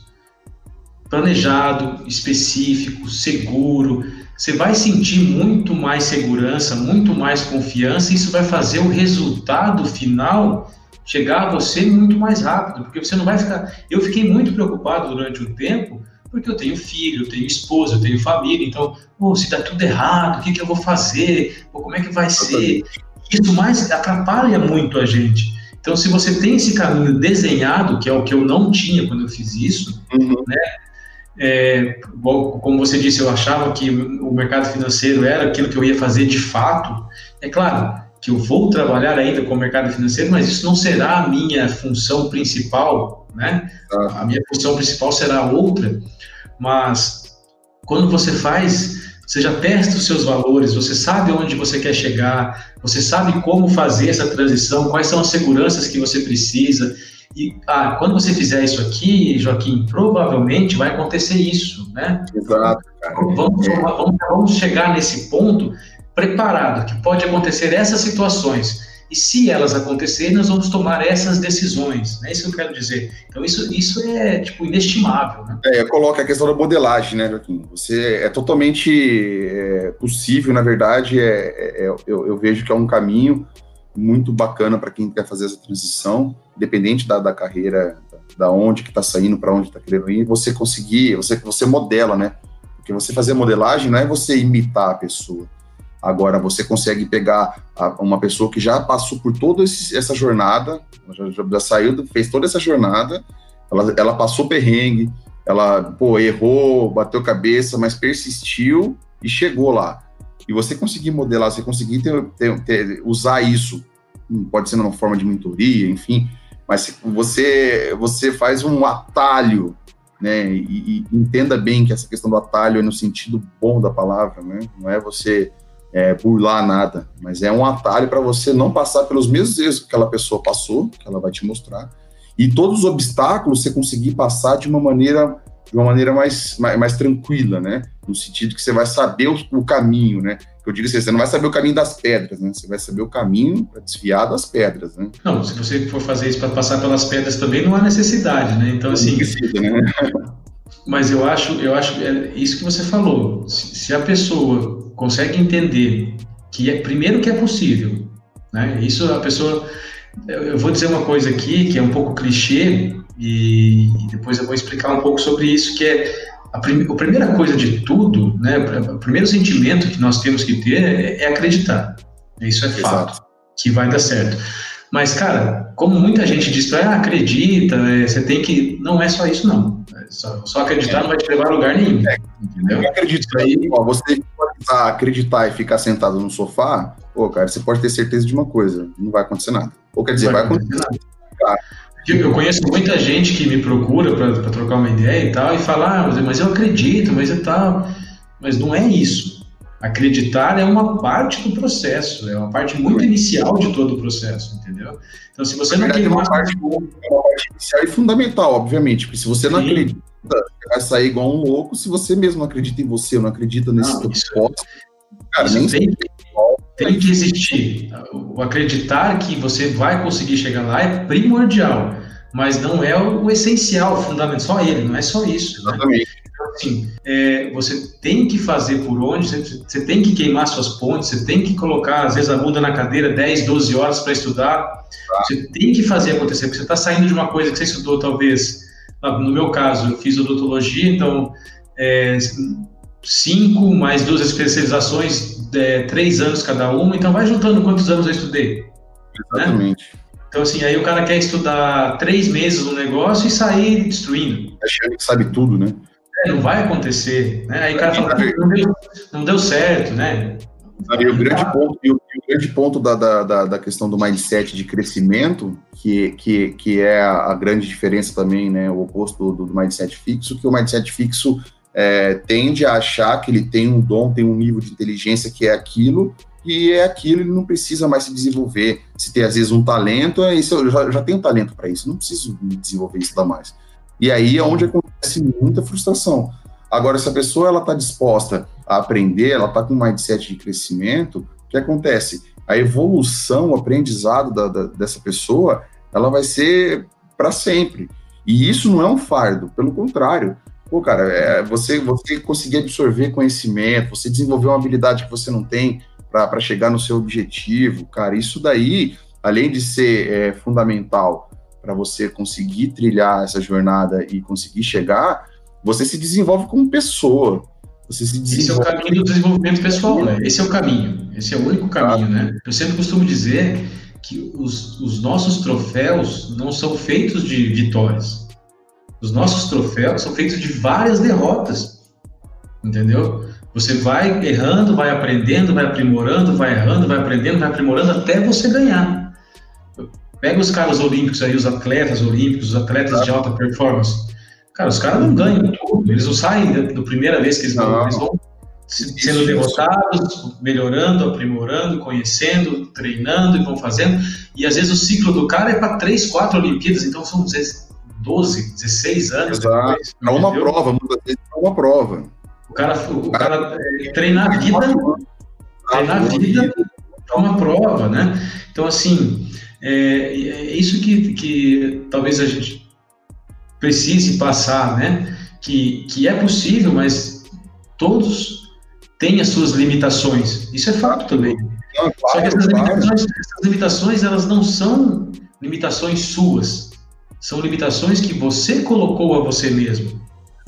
[SPEAKER 2] planejado, específico, seguro, você vai sentir muito mais segurança, muito mais confiança, e isso vai fazer o resultado final chegar a você muito mais rápido, porque você não vai ficar. Eu fiquei muito preocupado durante um tempo, porque eu tenho filho, eu tenho esposa, eu tenho família, então, oh, se dá tudo errado, o que, que eu vou fazer? Pô, como é que vai ser? Isso mais atrapalha muito a gente. Então, se você tem esse caminho desenhado, que é o que eu não tinha quando eu fiz isso, uhum. né? É, como você disse, eu achava que o mercado financeiro era aquilo que eu ia fazer de fato. É claro que eu vou trabalhar ainda com o mercado financeiro, mas isso não será a minha função principal, né? Ah. A minha função principal será outra. Mas quando você faz, você já testa os seus valores, você sabe onde você quer chegar, você sabe como fazer essa transição, quais são as seguranças que você precisa. E ah, quando você fizer isso aqui, Joaquim, provavelmente vai acontecer isso, né?
[SPEAKER 1] Exato. Cara.
[SPEAKER 2] Vamos, é. vamos, vamos chegar nesse ponto preparado, que pode acontecer essas situações. E se elas acontecerem, nós vamos tomar essas decisões. É isso que eu quero dizer. Então, isso, isso é, tipo, inestimável. Né?
[SPEAKER 1] É, coloca a questão da modelagem, né, Joaquim? Você é totalmente é, possível, na verdade, é, é, é eu, eu, vejo que é um caminho muito bacana para quem quer fazer essa transição, independente da, da carreira, da onde que está saindo, para onde está querendo ir, você conseguir, você, você modela, né? Porque você fazer modelagem não é você imitar a pessoa. Agora, você consegue pegar uma pessoa que já passou por toda essa jornada, já, já, saiu, fez toda essa jornada, ela, ela passou perrengue, ela, pô, errou, bateu cabeça, mas persistiu e chegou lá e você conseguir modelar, você conseguir ter, ter, ter, usar isso, pode ser numa forma de mentoria, enfim, mas você você faz um atalho, né? E, e, entenda bem que essa questão do atalho é no sentido bom da palavra, né? Não é você é, burlar nada, mas é um atalho para você não passar pelos mesmos erros que aquela pessoa passou, que ela vai te mostrar, e todos os obstáculos você conseguir passar de uma maneira de uma maneira mais, mais, mais, tranquila, né? No sentido que você vai saber o, o caminho, né? Eu digo assim, você não vai saber o caminho das pedras, né? Você vai saber o caminho para desviar das pedras, né?
[SPEAKER 2] Não, se você for fazer isso para passar pelas pedras também não há necessidade, né? Então assim, precisa, né? [laughs] mas eu acho, eu acho é isso que você falou. Se, se a pessoa consegue entender que é primeiro que é possível, né? Isso a pessoa eu vou dizer uma coisa aqui que é um pouco clichê, e, e, depois eu vou explicar um pouco sobre isso, que é a, prim a primeira coisa de tudo, né, o primeiro sentimento que nós temos que ter é, é acreditar. Isso é Exato. fato, que vai dar certo. Mas, cara, como muita gente diz, ah, acredita, é, você tem que. Não é só isso, não. É só, só, acreditar é. não vai te levar a lugar nenhum. É, entendeu?
[SPEAKER 1] Eu acredito aí, ó, você acreditar e ficar sentado no sofá, pô, cara, você pode ter certeza de uma coisa: não vai acontecer nada. Ou quer dizer, vai, vai acontecer, acontecer nada.
[SPEAKER 2] Eu conheço muita gente que me procura para trocar uma ideia e tal, e fala, ah, mas eu acredito, mas é tal. Mas não é isso. Acreditar é uma parte do processo, é uma parte muito inicial de todo o processo, entendeu? Então, se você não tem
[SPEAKER 1] uma parte, é uma parte inicial e fundamental, obviamente, porque se você não Sim. acredita, você vai sair igual um louco. Se você mesmo acredita em você, não acredita nesse não, propósito,
[SPEAKER 2] cara, nem tem, tem que existir. O acreditar que você vai conseguir chegar lá é primordial, mas não é o essencial, o fundamental, só ele, não é só isso.
[SPEAKER 1] Né? Exatamente. Né?
[SPEAKER 2] Então, assim, é, você tem que fazer por onde, você, você, tem que queimar suas pontes, você tem que colocar, às vezes, a bunda na cadeira 10, 12 horas para estudar. Tá. Você tem que fazer acontecer, porque você está saindo de uma coisa que você estudou, talvez. No meu caso, eu fiz odontologia, então. É, cinco mais duas especializações, é, três anos cada uma, então vai juntando quantos anos eu estudei. Né?
[SPEAKER 1] Exatamente. Né?
[SPEAKER 2] Então, assim, aí o cara quer estudar três meses no negócio e sair destruindo.
[SPEAKER 1] Achando que sabe tudo, né?
[SPEAKER 2] É, não vai acontecer. Né? Aí o cara fala, não deu, não deu certo, né?
[SPEAKER 1] E o grande ponto, e o, grande ponto da, da, da, questão do mindset de crescimento, que, que, que é a, a grande diferença também, né, o oposto do, do mindset fixo, que o mindset fixo é, tende a achar que ele tem um dom, tem um nível de inteligência que é aquilo, e é aquilo, ele não precisa mais se desenvolver. Se tem, às vezes, um talento, é isso, eu já, já tenho talento para isso, não preciso desenvolver isso da mais. E aí é onde acontece muita frustração. Agora, se a pessoa ela está disposta a aprender, ela está com um mindset de crescimento, o que acontece? A evolução, o aprendizado da, da, dessa pessoa, ela vai ser para sempre. E isso não é um fardo, pelo contrário. Pô, cara, é, você, você conseguir absorver conhecimento, você desenvolver uma habilidade que você não tem para chegar no seu objetivo, cara, isso daí, além de ser é, fundamental para você conseguir trilhar essa jornada e conseguir chegar, você se desenvolve como pessoa. Você se
[SPEAKER 2] desenvolve... Esse é o caminho do desenvolvimento pessoal, né? Esse é o caminho. Esse é o único caminho, né? Eu sempre costumo dizer que os, os nossos troféus não são feitos de vitórias. Os nossos troféus são feitos de várias derrotas. Entendeu? Você vai errando, vai aprendendo, vai aprimorando, vai errando, vai aprendendo, vai aprimorando até você ganhar. Pega os caras olímpicos aí, os atletas olímpicos, os atletas de alta performance. Cara, os caras não ganham tudo. Eles não saem da, primeira vez que eles vão, eles vão sendo derrotados, melhorando, aprimorando, conhecendo, treinando e vão fazendo. E às vezes o ciclo do cara é para três, quatro Olimpíadas, então são 12, 16 anos.
[SPEAKER 1] Exato. é uma entendeu? prova, muitas vezes é uma prova.
[SPEAKER 2] O cara, o, cara é, treinar a vida, treinar a vida é uma prova, né? Então, assim, é, é isso que, que talvez a gente precise passar, né? Que, que é possível, mas todos têm as suas limitações. Isso é fato também. Não, claro, Só que essas, claro. limitações, essas limitações, elas não são limitações suas. São limitações que você colocou a você mesmo.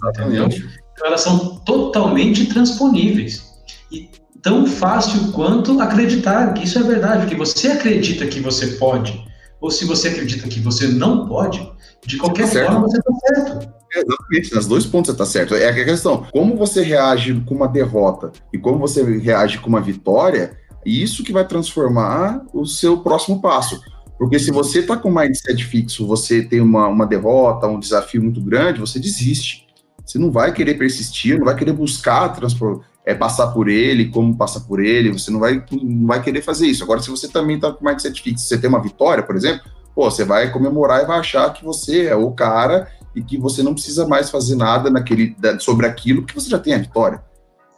[SPEAKER 2] Entendeu? Então, elas são totalmente transponíveis. E tão fácil quanto acreditar que isso é verdade, porque você acredita que você pode, ou se você acredita que você não pode, de qualquer tá forma você está certo.
[SPEAKER 1] Exatamente, nas dois pontos você está certo. É a questão, como você reage com uma derrota e como você reage com uma vitória, isso que vai transformar o seu próximo passo. Porque se você está com mindset fixo, você tem uma, uma derrota, um desafio muito grande, você desiste. Você não vai querer persistir, não vai querer buscar transpor, é, passar por ele, como passar por ele, você não vai, não vai querer fazer isso. Agora, se você também está com mindset fixo, você tem uma vitória, por exemplo, pô, você vai comemorar e vai achar que você é o cara e que você não precisa mais fazer nada naquele, sobre aquilo, porque você já tem a vitória.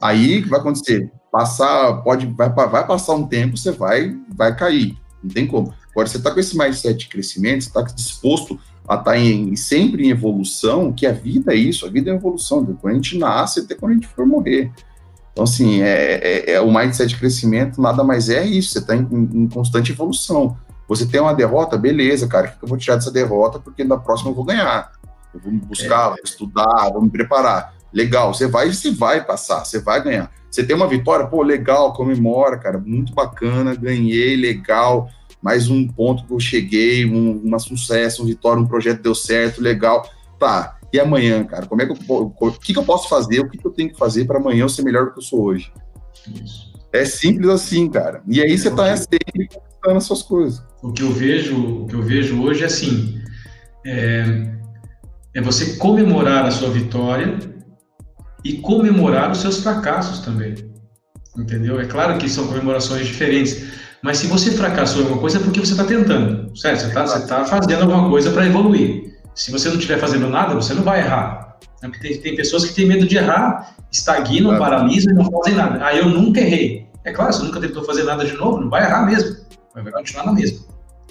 [SPEAKER 1] Aí o que vai acontecer? Passar, pode, vai, vai passar um tempo, você vai, vai cair. Não tem como. Agora, você está com esse mindset de crescimento, você está disposto a estar tá em, sempre em evolução, que a vida é isso, a vida é evolução. Quando a gente nasce até quando a gente for morrer. Então, assim, é, é, é, o mindset de crescimento nada mais é isso, você está em, em, constante evolução. Você tem uma derrota, beleza, cara, eu vou tirar dessa derrota porque na próxima eu vou ganhar. Eu vou me buscar, é. vou estudar, vou me preparar. Legal, você vai, você vai passar, você vai ganhar. Você tem uma vitória, pô, legal, comemora, cara, muito bacana, ganhei, legal, mais um ponto que eu cheguei, um sucesso, uma vitória, um projeto deu certo, legal. Tá, e amanhã, cara? Como é que eu, o que, que eu posso fazer? O que, que eu tenho que fazer para amanhã eu ser melhor do que eu sou hoje? Isso. É simples assim, cara. E aí você está sempre conquistando as suas coisas.
[SPEAKER 2] O que eu vejo, o que eu vejo hoje é assim, é, é você comemorar a sua vitória e comemorar os seus fracassos também. Entendeu? É claro que são comemorações diferentes, mas se você fracassou em alguma coisa é porque você está tentando, certo? Você está tá fazendo alguma coisa para evoluir. Se você não estiver fazendo nada, você não vai errar. É porque tem, tem pessoas que têm medo de errar, estagnam, claro. paralisam e não fazem nada. Ah, eu nunca errei. É claro, você nunca tentou fazer nada de novo, não vai errar mesmo. Vai continuar na mesma.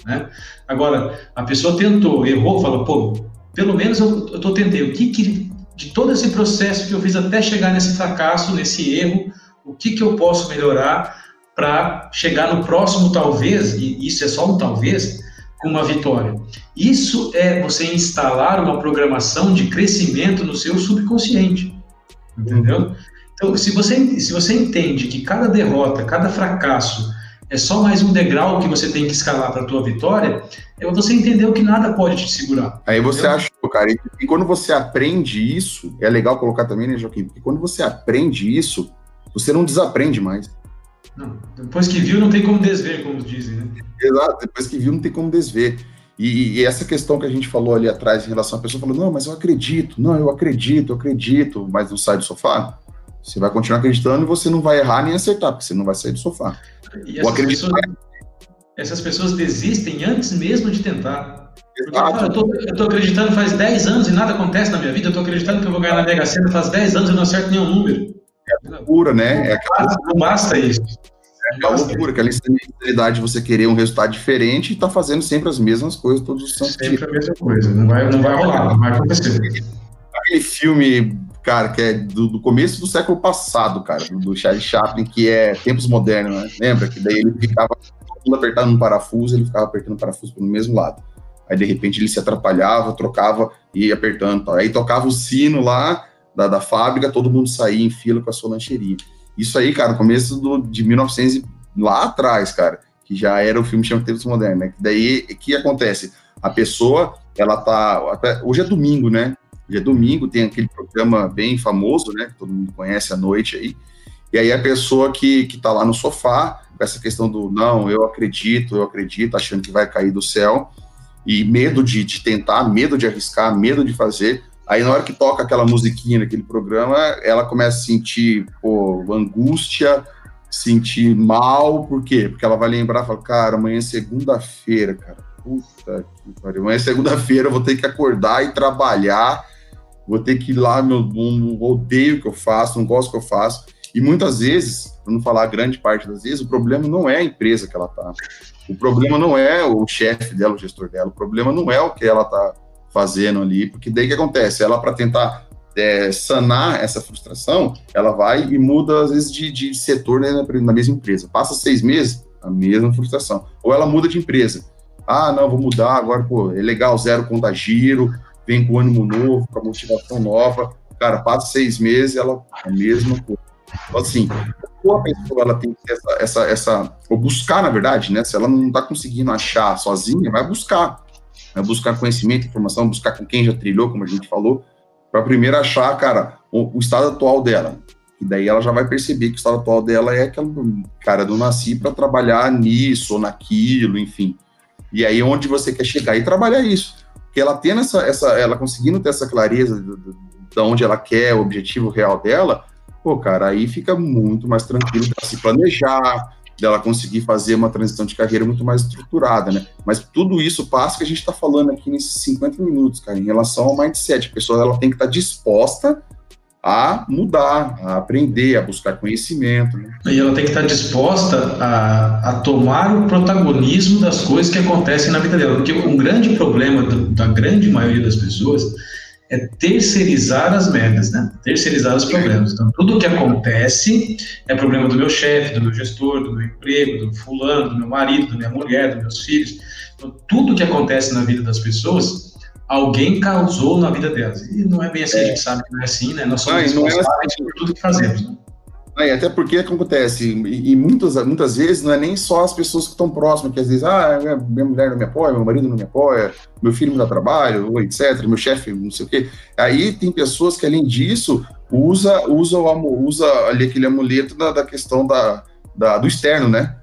[SPEAKER 2] Né? Agora, a pessoa tentou, errou, falou, pô, pelo menos eu, eu tô tentei. O que, que de todo esse processo que eu fiz até chegar nesse fracasso, nesse erro, o que, que eu posso melhorar para chegar no próximo talvez, e isso é só um talvez, com uma vitória. Isso é você instalar uma programação de crescimento no seu subconsciente. Entendeu? Então, se você, se você entende que cada derrota, cada fracasso é só mais um degrau que você tem que escalar para a tua vitória, é você entendeu que nada pode te segurar.
[SPEAKER 1] Aí você entendeu? achou, cara, e quando você aprende isso, é legal colocar também, né, Joaquim? Porque quando você aprende isso, você não desaprende mais.
[SPEAKER 2] Não, depois que viu, não tem como desver, como dizem, né?
[SPEAKER 1] Exato, depois que viu, não tem como desver. E, e, essa questão que a gente falou ali atrás em relação à pessoa falando, não, mas eu acredito, não, eu acredito, eu acredito, mas não sai do sofá. Você vai continuar acreditando e você não vai errar nem acertar, porque você não vai sair do sofá.
[SPEAKER 2] E essas, pessoas, essas pessoas desistem antes mesmo de tentar. Porque, eu, tô acreditando faz 10 anos e nada acontece na minha vida, eu tô acreditando que eu vou ganhar na Mega Sena faz 10 anos e não acerto nenhum número.
[SPEAKER 1] É pura, né? É
[SPEAKER 2] aquela... Não basta isso.
[SPEAKER 1] a loucura, aquela instabilidade de você querer um resultado diferente e tá fazendo sempre as mesmas coisas todos os
[SPEAKER 2] santos Sempre a mesma coisa, não vai, não vai rolar, não vai acontecer.
[SPEAKER 1] Aquele filme, cara, que é do, do começo do século passado, cara, do, Charlie Chaplin, que é Tempos Modernos, né? Lembra? Que daí ele ficava apertando um parafuso, ele ficava apertando o parafuso pelo mesmo lado. Aí, de repente, ele se atrapalhava, trocava e ia apertando. Tal. Aí tocava o sino lá da, da fábrica, todo mundo saía em fila com a sua lancheria. Isso aí, cara, começo do, de 1900, lá atrás, cara, que já era o filme Chama Tempos Modernos, né? Daí, o que acontece? A pessoa, ela tá... Hoje é domingo, né? Hoje é domingo, tem aquele programa bem famoso, né? Que todo mundo conhece à noite aí. E aí a pessoa que, que tá lá no sofá, com essa questão do não, eu acredito, eu acredito, achando que vai cair do céu, e medo de, de tentar, medo de arriscar, medo de fazer. Aí na hora que toca aquela musiquinha naquele programa, ela começa a sentir pô, angústia, sentir mal, por quê? Porque ela vai lembrar, fala, cara, amanhã é segunda-feira, cara. Puta que pariu. Amanhã é segunda-feira, eu vou ter que acordar e trabalhar, vou ter que ir lá, meu, não odeio o que eu faço, não gosto do que eu faço. E muitas vezes, para não falar grande parte das vezes, o problema não é a empresa que ela está. O problema não é o chefe dela, o gestor dela. O problema não é o que ela está fazendo ali, porque daí que acontece? Ela, para tentar é, sanar essa frustração, ela vai e muda, às vezes, de, de setor né, na mesma empresa. Passa seis meses, a mesma frustração. Ou ela muda de empresa. Ah, não, vou mudar agora, pô, é legal, zero conta giro, vem com ânimo novo, com a motivação nova. Cara, passa seis meses, ela a mesma coisa. Então, assim, a pessoa ela tem essa, essa, essa, ou buscar, na verdade, né? Se ela não está conseguindo achar sozinha, vai buscar. Vai buscar conhecimento, informação, buscar com quem já trilhou, como a gente falou, para primeiro achar, cara, o, o, estado atual dela. E daí ela já vai perceber que o estado atual dela é aquela, cara, do nasci para trabalhar nisso ou naquilo, enfim. E aí onde você quer chegar e trabalhar isso. Porque ela tendo essa, essa ela conseguindo ter essa clareza de onde ela quer, o objetivo real dela, pô, cara, aí fica muito mais tranquilo para se planejar, dela conseguir fazer uma transição de carreira muito mais estruturada, né? Mas tudo isso passa que a gente está falando aqui nesses 50 minutos, cara, em relação ao mindset. A pessoa ela tem que estar tá disposta a mudar, a aprender, a buscar conhecimento. Né?
[SPEAKER 2] E ela tem que estar tá disposta a, a, tomar o protagonismo das coisas que acontecem na vida dela. Porque um grande problema do, da grande maioria das pessoas é terceirizar as merdas, né? Terceirizar os problemas. Então, tudo o que acontece é problema do meu chefe, do meu gestor, do meu emprego, do fulano, do meu marido, da minha mulher, dos meus filhos. Então, tudo que acontece na vida das pessoas, alguém causou na vida delas. E não é bem assim, a gente sabe que não é assim, né? Nós somos não, responsáveis não é assim. por tudo que fazemos, né?
[SPEAKER 1] É, até porque acontece, e, e, muitas, muitas vezes não é nem só as pessoas que estão próximas, que às vezes, ah, minha mulher não me apoia, meu marido não me apoia, meu filho me dá trabalho, etc., meu chefe, não sei o quê. Aí tem pessoas que, além disso, usa, usa, usa ali aquele amuleto da, da questão da, da, do externo, né?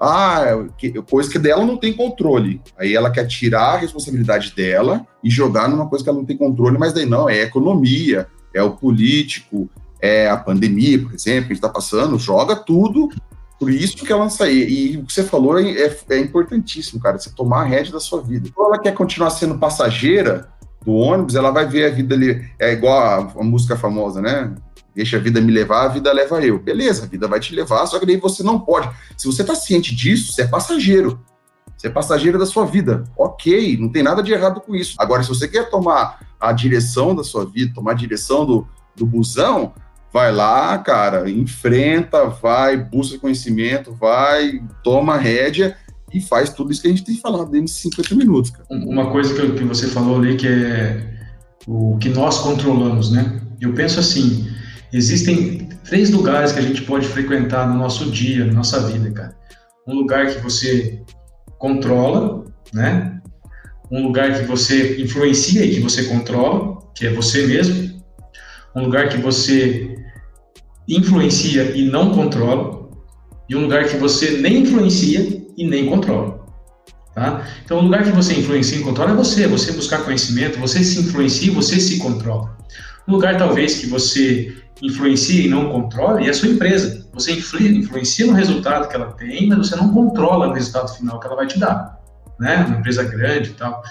[SPEAKER 1] Ah, que, coisa que dela não tem controle. Aí ela quer tirar a responsabilidade dela e jogar numa coisa que ela não tem controle, mas daí não, é economia, é o político, é, a pandemia, por exemplo, que está passando, joga tudo, por isso que ela sair. E o que você falou é, é, é, importantíssimo, cara, você tomar a rédea da sua vida. Quando ela quer continuar sendo passageira do ônibus, ela vai ver a vida ali, é igual a, a música famosa, né? Deixa a vida me levar, a vida leva eu. Beleza, a vida vai te levar, só que daí você não pode. Se você está ciente disso, você é passageiro. Você é passageiro da sua vida. Ok, não tem nada de errado com isso. Agora, se você quer tomar a direção da sua vida, tomar a direção do, do busão, vai lá, cara, enfrenta, vai, busca conhecimento, vai, toma rédea e faz tudo isso que a gente tem falado dentro de 50 minutos. Cara.
[SPEAKER 2] Uma coisa que, que você falou ali que é o que nós controlamos, né? Eu penso assim, existem três lugares que a gente pode frequentar no nosso dia, na nossa vida, cara. Um lugar que você controla, né? Um lugar que você influencia e que você controla, que é você mesmo. Um lugar que você influencia e não controla, e um lugar que você nem influencia e nem controla. Tá? Então, o lugar que você influencia e controla é você, você buscar conhecimento, você se influencia e você se controla. Um lugar, talvez, que você influencia e não controla é a sua empresa. Você influencia no resultado que ela tem, mas você não controla o resultado final que ela vai te dar. Né? Uma empresa grande e tal.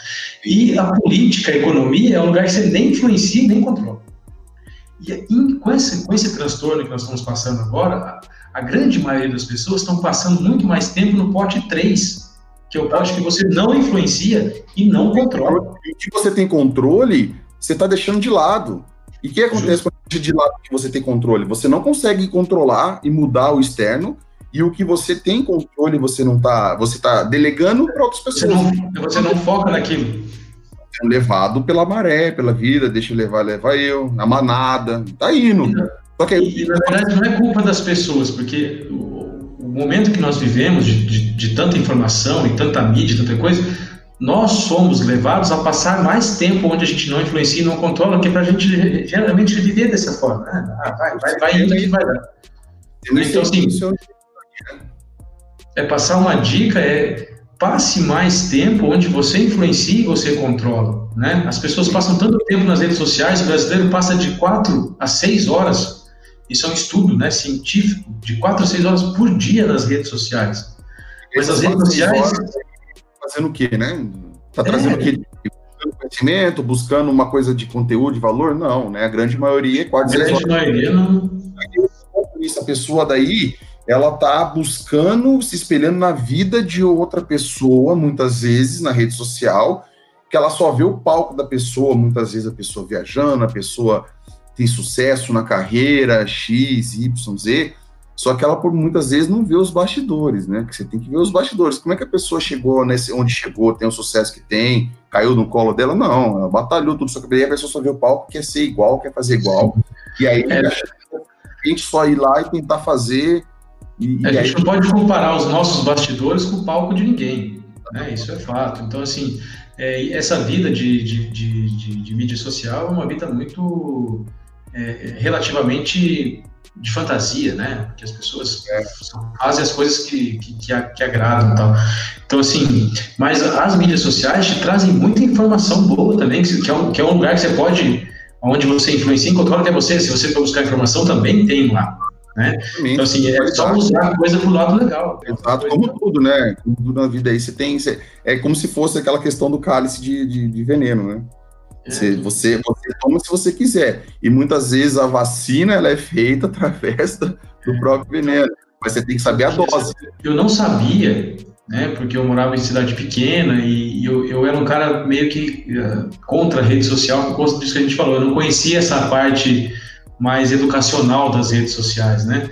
[SPEAKER 2] E a política, a economia é um lugar que você nem influencia e nem controla. E com, esse, com esse transtorno que nós estamos passando agora, a, a grande maioria das pessoas estão passando muito mais tempo no pote 3, que é o pote que você não influencia e não controla.
[SPEAKER 1] E que você tem controle, você está deixando de lado. E o que acontece Justo. quando deixa de lado que você tem controle? Você não consegue controlar e mudar o externo, e o que você tem controle, você não está, você está delegando para outras pessoas.
[SPEAKER 2] Você não, você não foca naquilo
[SPEAKER 1] levado pela maré, pela vida, deixa eu levar, leva eu, a manada, tá indo.
[SPEAKER 2] Só que aí, e, na verdade não é culpa das pessoas, porque o, o momento que nós vivemos de, de, de, tanta informação e tanta mídia, tanta coisa, nós somos levados a passar mais tempo onde a gente não influencia e não controla, que é para a gente geralmente viver dessa forma. Né? Ah, vai, vai, vai indo que vai dar. Então, assim, é passar uma dica, é passe mais tempo onde você influencia e você controla. Né? As pessoas passam tanto tempo nas redes sociais, o brasileiro passa de 4 a 6 horas, isso é um estudo né, científico, de 4 a 6 horas por dia nas redes sociais.
[SPEAKER 1] Mas as redes sociais. Fazendo o quê, né? Está trazendo é. o quê? conhecimento, buscando uma coisa de conteúdo, de valor? Não, né? A grande maioria é quase.
[SPEAKER 2] A grande maioria não.
[SPEAKER 1] A pessoa daí ela está buscando, se espelhando na vida de outra pessoa, muitas vezes na rede social, que ela só vê o palco da pessoa, muitas vezes a pessoa viajando, a pessoa tem sucesso na carreira, X, Y, Z, só que ela por muitas vezes não vê os bastidores, né? Que você tem que ver os bastidores. Como é que a pessoa chegou nesse onde chegou, tem o sucesso que tem, caiu no colo dela? Não, ela batalhou tudo, só que aí a pessoa só vê o palco, quer ser igual, quer fazer igual. E aí é. a gente só ir lá e tentar fazer
[SPEAKER 2] e, a e gente aí... não pode comparar os nossos bastidores com o palco de ninguém, né? Isso é fato. Então, assim, é, essa vida de, de, de, de, mídia social é uma vida muito é, relativamente de fantasia, né? Porque as pessoas é. fazem as coisas que, que, que, que agradam e tal. Então, assim, mas as mídias sociais te trazem muita informação boa também, que é um, que é um lugar que você pode, onde você influencia e controla até você. Se você for buscar informação, também tem lá. Né? Então, assim, é só usar a coisa pro lado legal.
[SPEAKER 1] Exato, como tudo, né? Tudo na vida aí, você tem. Você, é como se fosse aquela questão do cálice de, de, de veneno, né? É. Você, você, você, toma se você quiser. E muitas vezes a vacina ela é feita [laughs] através do, próprio veneno. Mas você tem que saber a dose.
[SPEAKER 2] Eu não sabia, né? Porque eu morava em cidade pequena e, e eu, eu era um cara meio que uh, contra a rede social, por conta disso que a gente falou. Eu não conhecia essa parte mais educacional das redes sociais, né?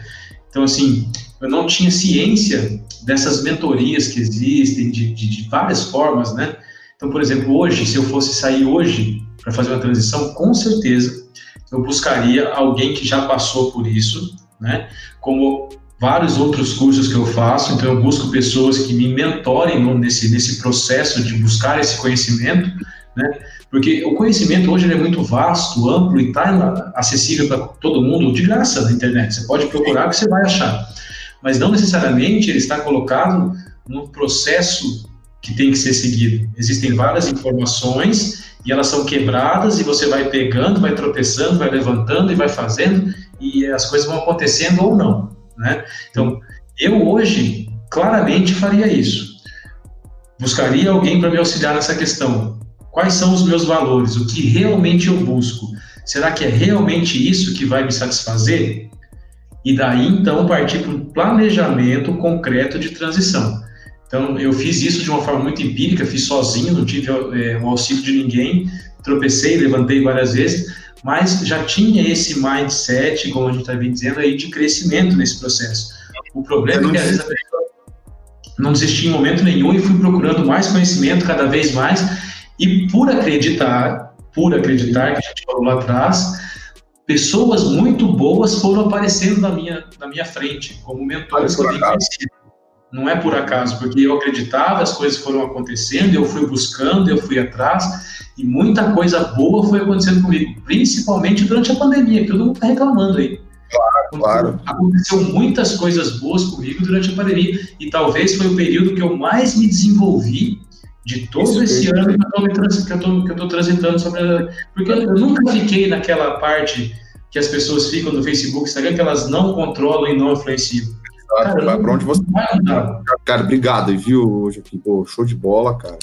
[SPEAKER 2] Então, assim, eu não tinha ciência dessas mentorias que existem de, de, de várias formas, né? Então, por exemplo, hoje, se eu fosse sair hoje para fazer uma transição, com certeza eu buscaria alguém que já passou por isso, né? Como vários outros cursos que eu faço, então eu busco pessoas que me mentorem nesse, nesse processo de buscar esse conhecimento, né? Porque o conhecimento hoje é muito vasto, amplo e está acessível para todo mundo de graça na internet. Você pode procurar que você vai achar. Mas não necessariamente ele está colocado no processo que tem que ser seguido. Existem várias informações e elas são quebradas e você vai pegando, vai tropeçando, vai levantando e vai fazendo e as coisas vão acontecendo ou não, né? Então, eu hoje claramente faria isso. Buscaria alguém para me auxiliar nessa questão. Quais são os meus valores? O que realmente eu busco? Será que é realmente isso que vai me satisfazer? E daí então partir para um planejamento concreto de transição. Então eu fiz isso de uma forma muito empírica, fiz sozinho, não tive é, o auxílio de ninguém, tropecei, levantei várias vezes, mas já tinha esse mindset, como a gente está dizendo aí, de crescimento nesse processo. O problema é que às vezes não desisti em momento nenhum e fui procurando mais conhecimento cada vez mais e por acreditar, por acreditar, que a gente falou lá atrás, pessoas muito boas foram aparecendo na minha, na minha frente, como mentores que eu conhecido. Não é por acaso, porque eu acreditava, as coisas foram acontecendo, eu fui buscando, eu fui atrás, e muita coisa boa foi acontecendo comigo, principalmente durante a pandemia, que todo mundo está reclamando aí.
[SPEAKER 1] Claro, claro.
[SPEAKER 2] Aconteceu muitas coisas boas comigo durante a pandemia, e talvez foi o período que eu mais me desenvolvi de todo Isso esse ano que eu estou transitando sobre a... Porque eu nunca fiquei naquela parte que as pessoas ficam no Facebook, Instagram, que elas não controlam e não influenciam.
[SPEAKER 1] Cara, vai pra onde você Cara, obrigado, viu, hoje aqui, pô, show de bola, cara.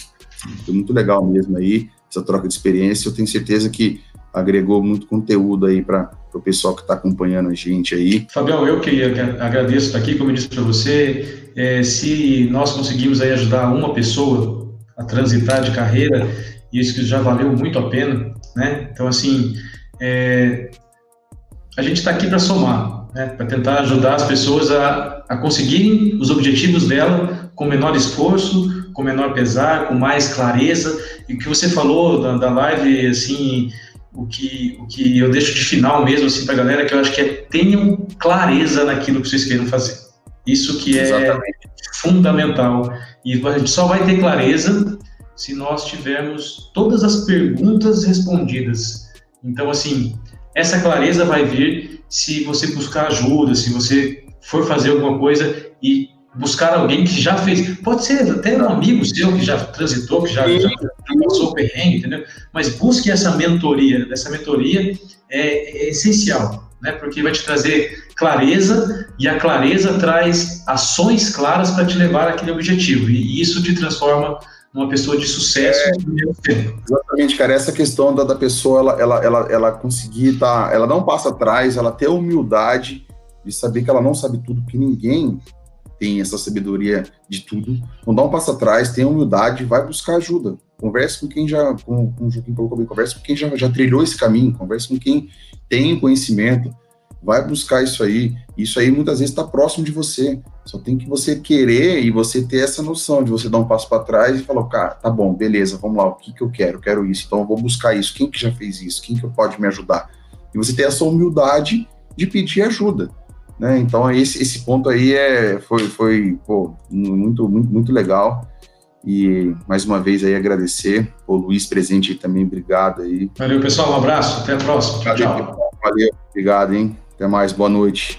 [SPEAKER 1] Foi muito legal mesmo aí, essa troca de experiência. Eu tenho certeza que agregou muito conteúdo aí para o pessoal que está acompanhando a gente aí.
[SPEAKER 2] Fabião, eu que agradeço estar aqui, como eu disse para você, é, se nós conseguimos aí ajudar uma pessoa a transitar de carreira, isso que já valeu muito a pena, né? Então, assim, é, a gente está aqui para somar, né? para tentar ajudar as pessoas a, a conseguirem os objetivos dela com menor esforço, com menor pesar, com mais clareza. E o que você falou da, da live, assim, o que, o que eu deixo de final mesmo assim para a galera, que eu acho que é tenham clareza naquilo que vocês queiram fazer. Isso que é Exatamente. fundamental. E a gente só vai ter clareza se nós tivermos todas as perguntas respondidas. Então, assim, essa clareza vai vir se você buscar ajuda, se você for fazer alguma coisa e buscar alguém que já fez. Pode ser até um amigo seu que já transitou, que já, já, já passou o perrengue, entendeu? Mas busque essa mentoria. Essa mentoria é, é essencial, né? Porque vai te trazer clareza e a clareza traz ações claras para te levar àquele objetivo. E isso te transforma numa pessoa de sucesso
[SPEAKER 1] é, Exatamente, cara. Essa questão da, da pessoa, ela, ela, ela, ela conseguir tá, ela não passa atrás, ela ter a humildade de saber que ela não sabe tudo, que ninguém tem essa sabedoria de tudo. Não dá um passo atrás, tenha humildade, vai buscar ajuda. Converse com quem já, como, como o Joaquim colocou bem, converse com quem já, já trilhou esse caminho, converse com quem tem conhecimento, vai buscar isso aí. Isso aí muitas vezes está próximo de você. Só tem que você querer e você ter essa noção de você dar um passo para trás e falar, cara, tá bom, beleza, vamos lá, o que, que eu quero? Eu quero isso, então eu vou buscar isso. Quem que já fez isso? Quem que pode me ajudar? E você ter essa humildade de pedir ajuda. Né? Então esse, esse ponto aí é, foi, foi pô, muito, muito, muito legal. E mais uma vez aí agradecer. O Luiz presente aí também, obrigado aí.
[SPEAKER 2] Valeu, pessoal. Um abraço. Até a próxima. Tchau, tchau.
[SPEAKER 1] Valeu, obrigado, hein? Até mais, boa noite.